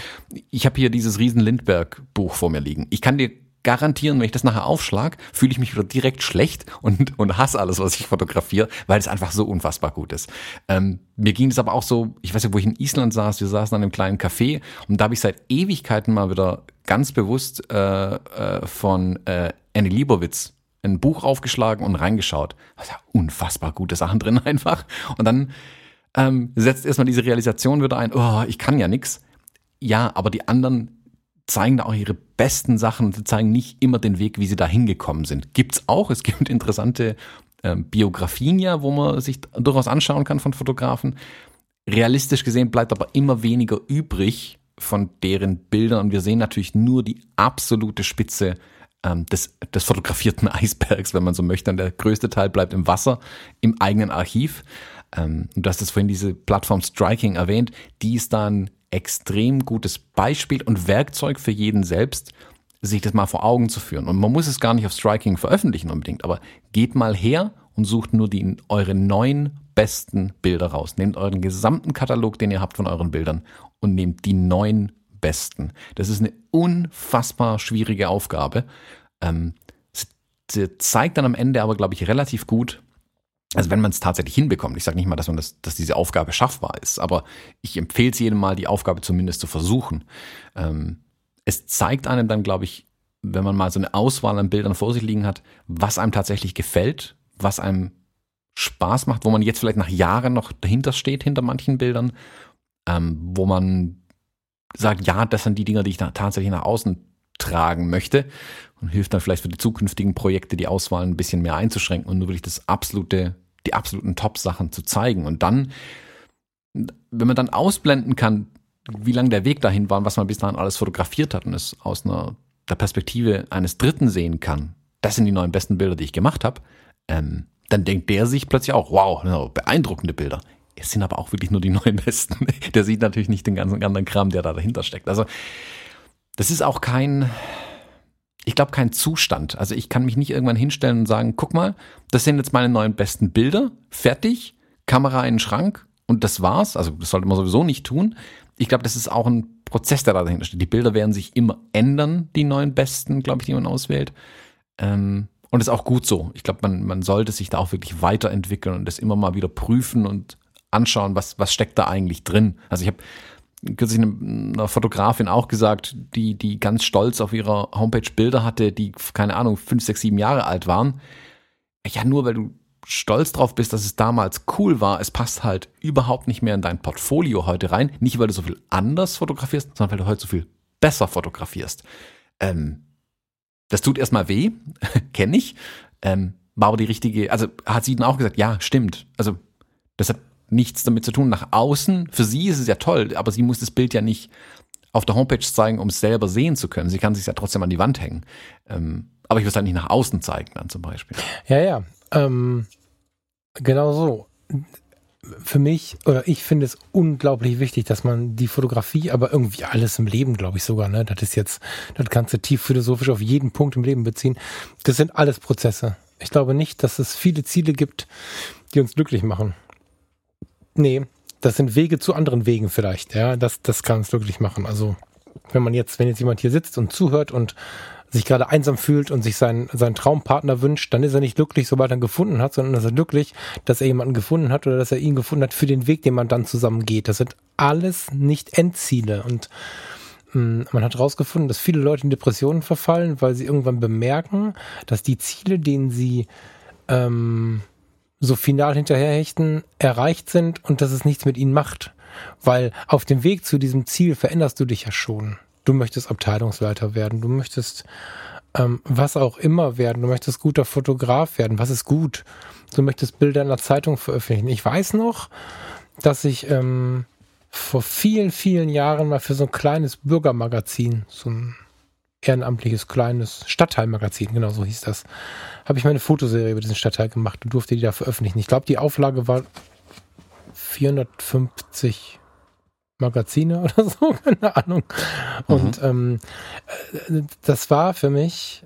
ich habe hier dieses Riesen Lindbergh Buch vor mir liegen. Ich kann dir garantieren, wenn ich das nachher aufschlag, fühle ich mich wieder direkt schlecht und, und hasse alles, was ich fotografiere, weil es einfach so unfassbar gut ist. Ähm, mir ging es aber auch so, ich weiß nicht, wo ich in Island saß, wir saßen an einem kleinen Café und da habe ich seit Ewigkeiten mal wieder ganz bewusst äh, äh, von äh, Annie Liebowitz ein Buch aufgeschlagen und reingeschaut. Da ja unfassbar gute Sachen drin einfach. Und dann ähm, setzt erstmal diese Realisation wieder ein, oh, ich kann ja nix. Ja, aber die anderen zeigen da auch ihre besten Sachen und zeigen nicht immer den Weg, wie sie da hingekommen sind. Gibt's auch. Es gibt interessante äh, Biografien ja, wo man sich durchaus anschauen kann von Fotografen. Realistisch gesehen bleibt aber immer weniger übrig von deren Bildern und wir sehen natürlich nur die absolute Spitze ähm, des, des fotografierten Eisbergs, wenn man so möchte. Und der größte Teil bleibt im Wasser, im eigenen Archiv. Ähm, du hast es vorhin diese Plattform Striking erwähnt, die ist dann extrem gutes Beispiel und Werkzeug für jeden selbst, sich das mal vor Augen zu führen. Und man muss es gar nicht auf Striking veröffentlichen unbedingt, aber geht mal her und sucht nur die eure neun besten Bilder raus. Nehmt euren gesamten Katalog, den ihr habt von euren Bildern und nehmt die neun besten. Das ist eine unfassbar schwierige Aufgabe. Ähm, sie zeigt dann am Ende aber, glaube ich, relativ gut, also wenn man es tatsächlich hinbekommt, ich sage nicht mal, dass man das, dass diese Aufgabe schaffbar ist, aber ich empfehle es jedem mal, die Aufgabe zumindest zu versuchen. Ähm, es zeigt einem dann, glaube ich, wenn man mal so eine Auswahl an Bildern vor sich liegen hat, was einem tatsächlich gefällt, was einem Spaß macht, wo man jetzt vielleicht nach Jahren noch dahinter steht, hinter manchen Bildern, ähm, wo man sagt, ja, das sind die Dinger, die ich tatsächlich nach außen tragen möchte und hilft dann vielleicht für die zukünftigen Projekte die Auswahl ein bisschen mehr einzuschränken und nur wirklich das absolute die absoluten Top-Sachen zu zeigen. Und dann, wenn man dann ausblenden kann, wie lang der Weg dahin war und was man bis dahin alles fotografiert hat und es aus einer der Perspektive eines Dritten sehen kann, das sind die neuen besten Bilder, die ich gemacht habe, ähm, dann denkt der sich plötzlich auch, wow, beeindruckende Bilder. Es sind aber auch wirklich nur die neuen besten. Der sieht natürlich nicht den ganzen anderen Kram, der da dahinter steckt. Also, das ist auch kein, ich glaube, kein Zustand. Also ich kann mich nicht irgendwann hinstellen und sagen, guck mal, das sind jetzt meine neuen besten Bilder, fertig, Kamera in den Schrank und das war's. Also das sollte man sowieso nicht tun. Ich glaube, das ist auch ein Prozess, der da dahinter steht. Die Bilder werden sich immer ändern, die neuen besten, glaube ich, die man auswählt. Ähm, und ist auch gut so. Ich glaube, man, man sollte sich da auch wirklich weiterentwickeln und das immer mal wieder prüfen und anschauen, was, was steckt da eigentlich drin. Also ich habe kürzlich einer Fotografin auch gesagt, die, die ganz stolz auf ihrer Homepage Bilder hatte, die, keine Ahnung, fünf, sechs, sieben Jahre alt waren. Ja, nur weil du stolz drauf bist, dass es damals cool war, es passt halt überhaupt nicht mehr in dein Portfolio heute rein. Nicht, weil du so viel anders fotografierst, sondern weil du heute so viel besser fotografierst. Ähm, das tut erstmal weh, kenne ich. Ähm, war aber die richtige, also hat sie dann auch gesagt, ja, stimmt. Also das hat nichts damit zu tun. Nach außen, für sie ist es ja toll, aber sie muss das Bild ja nicht auf der Homepage zeigen, um es selber sehen zu können. Sie kann sich ja trotzdem an die Wand hängen. Ähm, aber ich will es halt nicht nach außen zeigen dann zum Beispiel. Ja, ja. Ähm, genau so. Für mich, oder ich finde es unglaublich wichtig, dass man die Fotografie, aber irgendwie alles im Leben, glaube ich sogar, ne? Das ist jetzt, das kannst du tief philosophisch auf jeden Punkt im Leben beziehen. Das sind alles Prozesse. Ich glaube nicht, dass es viele Ziele gibt, die uns glücklich machen. Nee, das sind Wege zu anderen Wegen vielleicht. Ja, das, das kann es wirklich machen. Also, wenn man jetzt, wenn jetzt jemand hier sitzt und zuhört und sich gerade einsam fühlt und sich seinen, seinen Traumpartner wünscht, dann ist er nicht glücklich, sobald er ihn gefunden hat, sondern ist er glücklich, dass er jemanden gefunden hat oder dass er ihn gefunden hat für den Weg, den man dann zusammen geht. Das sind alles nicht Endziele. Und hm, man hat herausgefunden, dass viele Leute in Depressionen verfallen, weil sie irgendwann bemerken, dass die Ziele, denen sie ähm, so final hinterherhechten, erreicht sind und dass es nichts mit ihnen macht. Weil auf dem Weg zu diesem Ziel veränderst du dich ja schon. Du möchtest Abteilungsleiter werden, du möchtest ähm, was auch immer werden, du möchtest guter Fotograf werden, was ist gut? Du möchtest Bilder in der Zeitung veröffentlichen. Ich weiß noch, dass ich ähm, vor vielen, vielen Jahren mal für so ein kleines Bürgermagazin, so ein ehrenamtliches kleines Stadtteilmagazin, genau so hieß das, habe ich meine Fotoserie über diesen Stadtteil gemacht und durfte die da veröffentlichen. Ich glaube, die Auflage war 450 Magazine oder so, keine Ahnung. Mhm. Und ähm, äh, das war für mich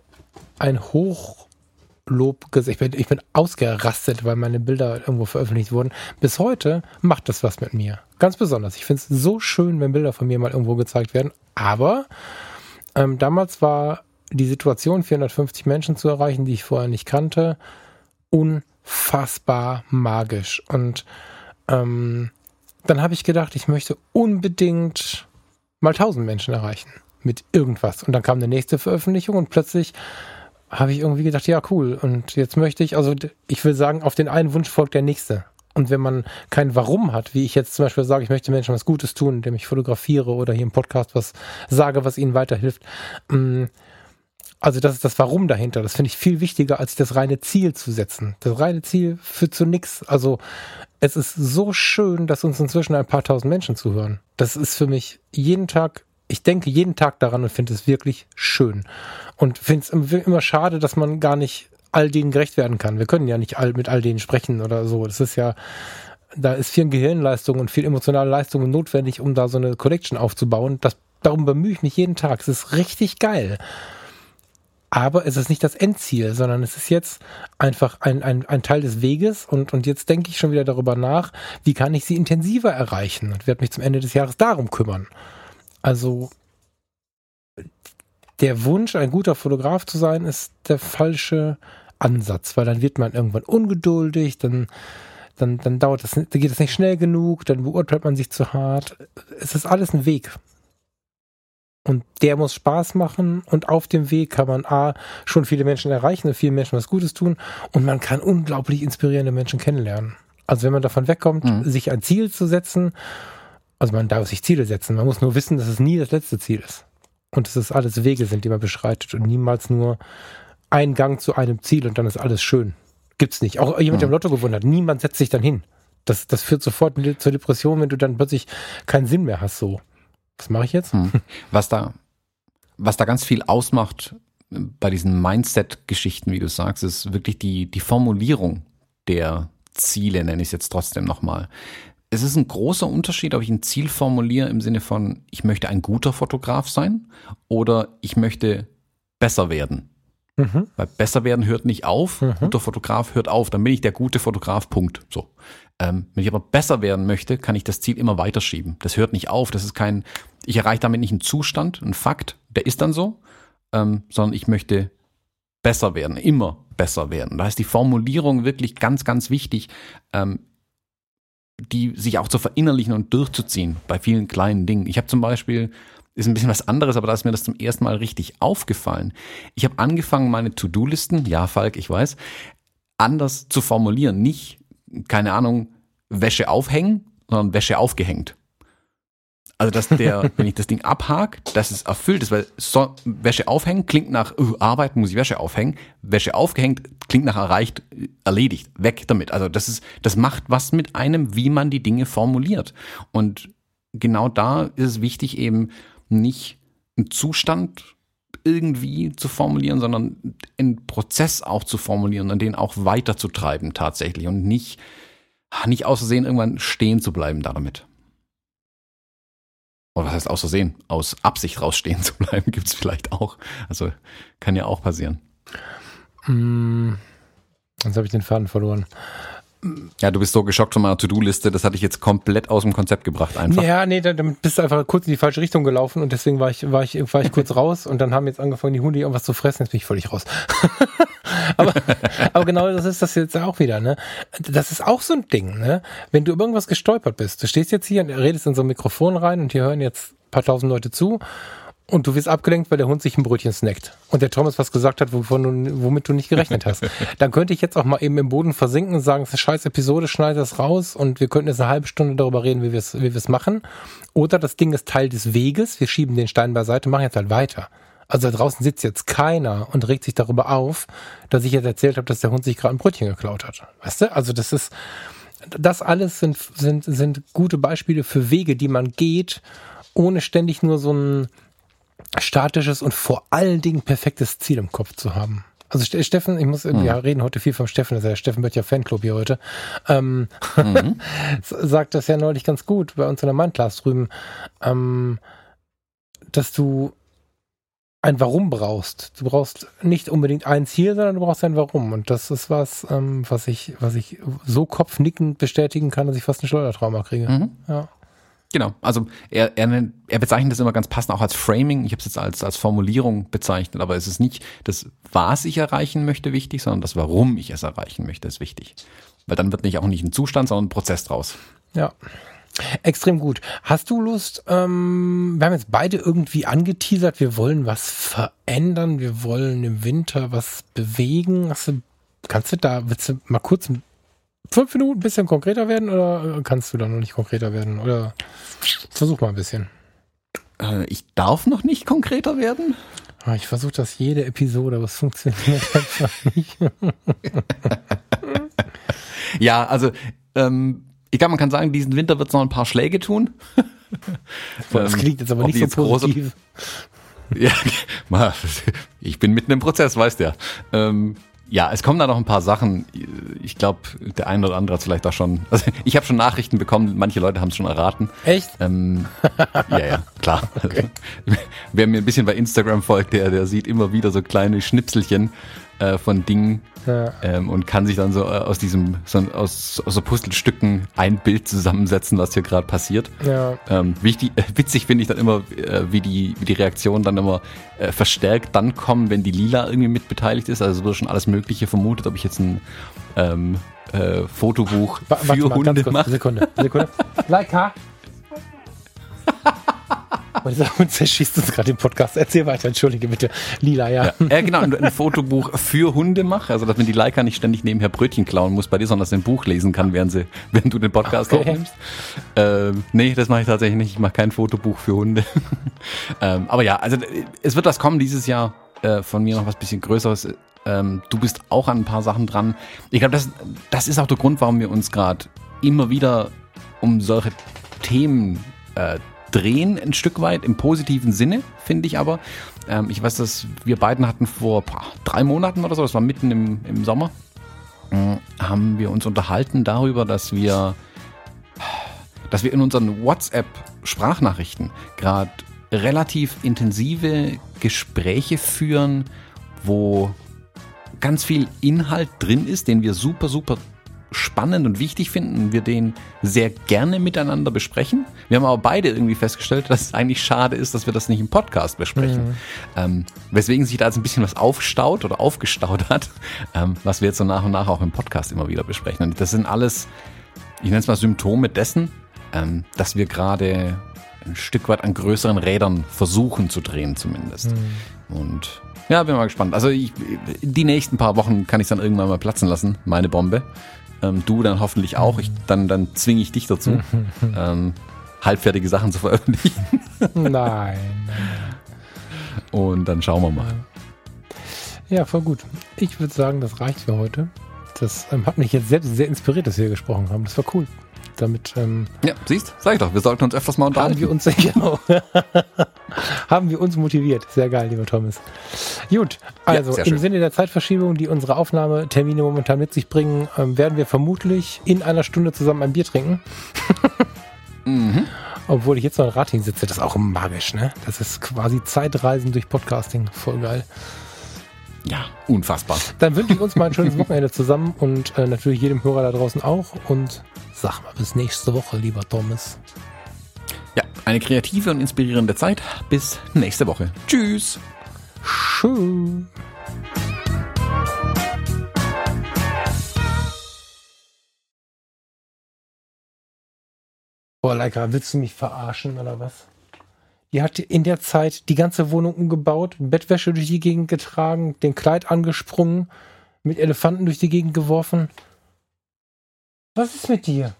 ein Hochlob. Ich bin, ich bin ausgerastet, weil meine Bilder irgendwo veröffentlicht wurden. Bis heute macht das was mit mir. Ganz besonders. Ich finde es so schön, wenn Bilder von mir mal irgendwo gezeigt werden. Aber ähm, damals war die Situation, 450 Menschen zu erreichen, die ich vorher nicht kannte, unfassbar magisch. Und ähm, dann habe ich gedacht, ich möchte unbedingt mal 1000 Menschen erreichen mit irgendwas. Und dann kam eine nächste Veröffentlichung und plötzlich habe ich irgendwie gedacht, ja cool. Und jetzt möchte ich, also ich will sagen, auf den einen Wunsch folgt der nächste. Und wenn man kein Warum hat, wie ich jetzt zum Beispiel sage, ich möchte Menschen was Gutes tun, indem ich fotografiere oder hier im Podcast was sage, was ihnen weiterhilft, mm, also das ist das Warum dahinter. Das finde ich viel wichtiger, als das reine Ziel zu setzen. Das reine Ziel führt zu nichts. Also es ist so schön, dass uns inzwischen ein paar tausend Menschen zuhören. Das ist für mich jeden Tag, ich denke jeden Tag daran und finde es wirklich schön. Und finde es immer schade, dass man gar nicht all denen gerecht werden kann. Wir können ja nicht all, mit all denen sprechen oder so. Das ist ja, da ist viel Gehirnleistung und viel emotionale Leistung notwendig, um da so eine Collection aufzubauen. Das, darum bemühe ich mich jeden Tag. Es ist richtig geil. Aber es ist nicht das Endziel, sondern es ist jetzt einfach ein, ein, ein Teil des Weges und, und jetzt denke ich schon wieder darüber nach, wie kann ich sie intensiver erreichen und werde mich zum Ende des Jahres darum kümmern. Also der Wunsch, ein guter Fotograf zu sein, ist der falsche Ansatz, weil dann wird man irgendwann ungeduldig, dann, dann, dann dauert das, dann geht es nicht schnell genug, dann beurteilt man sich zu hart. Es ist alles ein Weg. Und der muss Spaß machen und auf dem Weg kann man A, schon viele Menschen erreichen und vielen Menschen was Gutes tun und man kann unglaublich inspirierende Menschen kennenlernen. Also wenn man davon wegkommt, mhm. sich ein Ziel zu setzen, also man darf sich Ziele setzen, man muss nur wissen, dass es nie das letzte Ziel ist. Und dass es alles Wege sind, die man beschreitet und niemals nur ein Gang zu einem Ziel und dann ist alles schön. Gibt's nicht. Auch jemand, der im Lotto gewonnen hat, niemand setzt sich dann hin. Das, das führt sofort zur Depression, wenn du dann plötzlich keinen Sinn mehr hast, so. Was mache ich jetzt? Hm. Was da, was da ganz viel ausmacht bei diesen Mindset-Geschichten, wie du sagst, ist wirklich die, die Formulierung der Ziele, nenne ich es jetzt trotzdem nochmal. Es ist ein großer Unterschied, ob ich ein Ziel formuliere im Sinne von, ich möchte ein guter Fotograf sein oder ich möchte besser werden. Mhm. Weil besser werden hört nicht auf, mhm. guter Fotograf hört auf, dann bin ich der gute Fotograf, Punkt. So. Ähm, wenn ich aber besser werden möchte, kann ich das Ziel immer weiterschieben. Das hört nicht auf, das ist kein, ich erreiche damit nicht einen Zustand, einen Fakt, der ist dann so, ähm, sondern ich möchte besser werden, immer besser werden. Da ist die Formulierung wirklich ganz, ganz wichtig, ähm, die sich auch zu verinnerlichen und durchzuziehen bei vielen kleinen Dingen. Ich habe zum Beispiel ist ein bisschen was anderes, aber da ist mir das zum ersten Mal richtig aufgefallen. Ich habe angefangen, meine To-Do-Listen, ja, Falk, ich weiß, anders zu formulieren. Nicht, keine Ahnung, Wäsche aufhängen, sondern Wäsche aufgehängt. Also, dass der, wenn ich das Ding abhake, dass es erfüllt ist, weil so, Wäsche aufhängen klingt nach uh, Arbeit, muss ich Wäsche aufhängen. Wäsche aufgehängt klingt nach erreicht, erledigt, weg damit. Also, das ist, das macht was mit einem, wie man die Dinge formuliert. Und genau da ist es wichtig, eben nicht einen Zustand irgendwie zu formulieren, sondern einen Prozess auch zu formulieren und den auch weiterzutreiben tatsächlich und nicht, nicht außersehen irgendwann stehen zu bleiben damit. Oder was heißt außersehen? Aus Absicht rausstehen zu bleiben, gibt es vielleicht auch. Also kann ja auch passieren. Hm, jetzt habe ich den Faden verloren. Ja, du bist so geschockt von meiner To-Do-Liste, das hatte ich jetzt komplett aus dem Konzept gebracht einfach. Ja, nee, dann bist du einfach kurz in die falsche Richtung gelaufen und deswegen war ich, war ich, war ich kurz raus und dann haben jetzt angefangen, die Hunde irgendwas zu fressen, jetzt bin ich völlig raus. aber, aber genau das ist das jetzt auch wieder, ne? Das ist auch so ein Ding, ne? Wenn du über irgendwas gestolpert bist, du stehst jetzt hier und redest in so ein Mikrofon rein und hier hören jetzt ein paar tausend Leute zu und du wirst abgelenkt, weil der Hund sich ein Brötchen snackt. Und der Thomas was gesagt hat, wovon womit du nicht gerechnet hast. Dann könnte ich jetzt auch mal eben im Boden versinken und sagen, es ist eine scheiß Episode, schneid das raus und wir könnten jetzt eine halbe Stunde darüber reden, wie wir es wie machen. Oder das Ding ist Teil des Weges, wir schieben den Stein beiseite, machen jetzt halt weiter. Also da draußen sitzt jetzt keiner und regt sich darüber auf, dass ich jetzt erzählt habe, dass der Hund sich gerade ein Brötchen geklaut hat. Weißt du? Also das ist, das alles sind, sind, sind gute Beispiele für Wege, die man geht, ohne ständig nur so ein, statisches und vor allen Dingen perfektes Ziel im Kopf zu haben. Also Steffen, ich muss irgendwie mhm. ja, reden heute viel vom Steffen, das ist ja Steffen wird ja Fanclub hier heute, ähm, mhm. sagt das ja neulich ganz gut bei uns in der Mindclass drüben, ähm, dass du ein Warum brauchst. Du brauchst nicht unbedingt ein Ziel, sondern du brauchst ein Warum. Und das ist was, ähm, was ich, was ich so kopfnickend bestätigen kann, dass ich fast ein Schleudertrauma kriege. Mhm. Ja. Genau, also er, er, er bezeichnet das immer ganz passend auch als Framing. Ich habe es jetzt als, als Formulierung bezeichnet, aber es ist nicht das, was ich erreichen möchte, wichtig, sondern das, warum ich es erreichen möchte, ist wichtig. Weil dann wird nicht auch nicht ein Zustand, sondern ein Prozess draus. Ja. Extrem gut. Hast du Lust, ähm, wir haben jetzt beide irgendwie angeteasert, wir wollen was verändern, wir wollen im Winter was bewegen. Hast du, kannst du da, willst du mal kurz fünf Minuten ein bisschen konkreter werden oder kannst du da noch nicht konkreter werden? Oder versuch mal ein bisschen. Äh, ich darf noch nicht konkreter werden? Ah, ich versuche das jede Episode, aber es funktioniert einfach nicht. ja, also ähm, ich glaube, man kann sagen, diesen Winter wird es noch ein paar Schläge tun. das klingt jetzt aber nicht so positiv. ja, ich bin mitten im Prozess, weißt du ja. Ähm, ja, es kommen da noch ein paar Sachen. Ich glaube, der eine oder andere hat es vielleicht auch schon. Also ich habe schon Nachrichten bekommen, manche Leute haben es schon erraten. Echt? Ähm, ja, ja, klar. Okay. Wer mir ein bisschen bei Instagram folgt, der, der sieht immer wieder so kleine Schnipselchen äh, von Dingen ja. ähm, und kann sich dann so äh, aus diesem, so, aus, aus so Puzzlestücken ein Bild zusammensetzen, was hier gerade passiert. Ja. Ähm, wichtig, äh, witzig finde ich dann immer, äh, wie, die, wie die Reaktionen dann immer äh, verstärkt dann kommen, wenn die Lila irgendwie mit beteiligt ist. Also wurde schon alles Mögliche vermutet, ob ich jetzt ein ähm, äh, Fotobuch für Warte Hunde mache. Sekunde, Sekunde. Leica, und damit zerschießt uns gerade den Podcast. Erzähl weiter, entschuldige bitte. Lila, ja. Ja, äh, genau, ein Fotobuch für Hunde mache, also dass man die Leica nicht ständig nebenher Brötchen klauen muss bei dir, sondern dass sie ein Buch lesen kann, während, sie, während du den Podcast okay. aufnimmst. Ähm, nee, das mache ich tatsächlich nicht. Ich mache kein Fotobuch für Hunde. ähm, aber ja, also es wird was kommen dieses Jahr. Äh, von mir noch was bisschen Größeres. Ähm, du bist auch an ein paar Sachen dran. Ich glaube, das, das ist auch der Grund, warum wir uns gerade immer wieder um solche Themen äh, drehen, ein Stück weit, im positiven Sinne, finde ich aber. Ähm, ich weiß, dass wir beiden hatten vor boah, drei Monaten oder so, das war mitten im, im Sommer, äh, haben wir uns unterhalten darüber, dass wir, dass wir in unseren WhatsApp-Sprachnachrichten gerade relativ intensive Gespräche führen, wo ganz viel Inhalt drin ist, den wir super, super spannend und wichtig finden, wir den sehr gerne miteinander besprechen. Wir haben aber beide irgendwie festgestellt, dass es eigentlich schade ist, dass wir das nicht im Podcast besprechen. Mhm. Ähm, weswegen sich da jetzt ein bisschen was aufstaut oder aufgestaut hat, ähm, was wir jetzt so nach und nach auch im Podcast immer wieder besprechen. Und das sind alles, ich nenne es mal Symptome dessen, ähm, dass wir gerade ein Stück weit an größeren Rädern versuchen zu drehen zumindest. Mhm. Und ja, bin mal gespannt. Also ich, die nächsten paar Wochen kann ich dann irgendwann mal platzen lassen, meine Bombe. Ähm, du dann hoffentlich auch. Ich, dann dann zwinge ich dich dazu, ähm, halbfertige Sachen zu veröffentlichen. nein, Und dann schauen wir mal. Ja, voll gut. Ich würde sagen, das reicht für heute. Das ähm, hat mich jetzt selbst sehr inspiriert, dass wir gesprochen haben. Das war cool damit. Ähm, ja, siehst, sag ich doch, wir sollten uns öfters mal unterhalten. Haben wir uns, genau, haben wir uns motiviert. Sehr geil, lieber Thomas. Gut, also ja, im. Sinne der Zeitverschiebung, die unsere Aufnahmetermine momentan mit sich bringen, ähm, werden wir vermutlich in einer Stunde zusammen ein Bier trinken. mhm. Obwohl ich jetzt noch ein Rad hinsitze, das ist auch magisch, ne? Das ist quasi Zeitreisen durch Podcasting. Voll geil. Ja, unfassbar. Dann wünsche ich uns mal ein schönes Wochenende zusammen und äh, natürlich jedem Hörer da draußen auch. Und sag mal, bis nächste Woche, lieber Thomas. Ja, eine kreative und inspirierende Zeit. Bis nächste Woche. Tschüss. Tschüss. Boah, Leica, willst du mich verarschen oder was? Die hat in der Zeit die ganze Wohnung umgebaut, Bettwäsche durch die Gegend getragen, den Kleid angesprungen, mit Elefanten durch die Gegend geworfen. Was ist mit dir?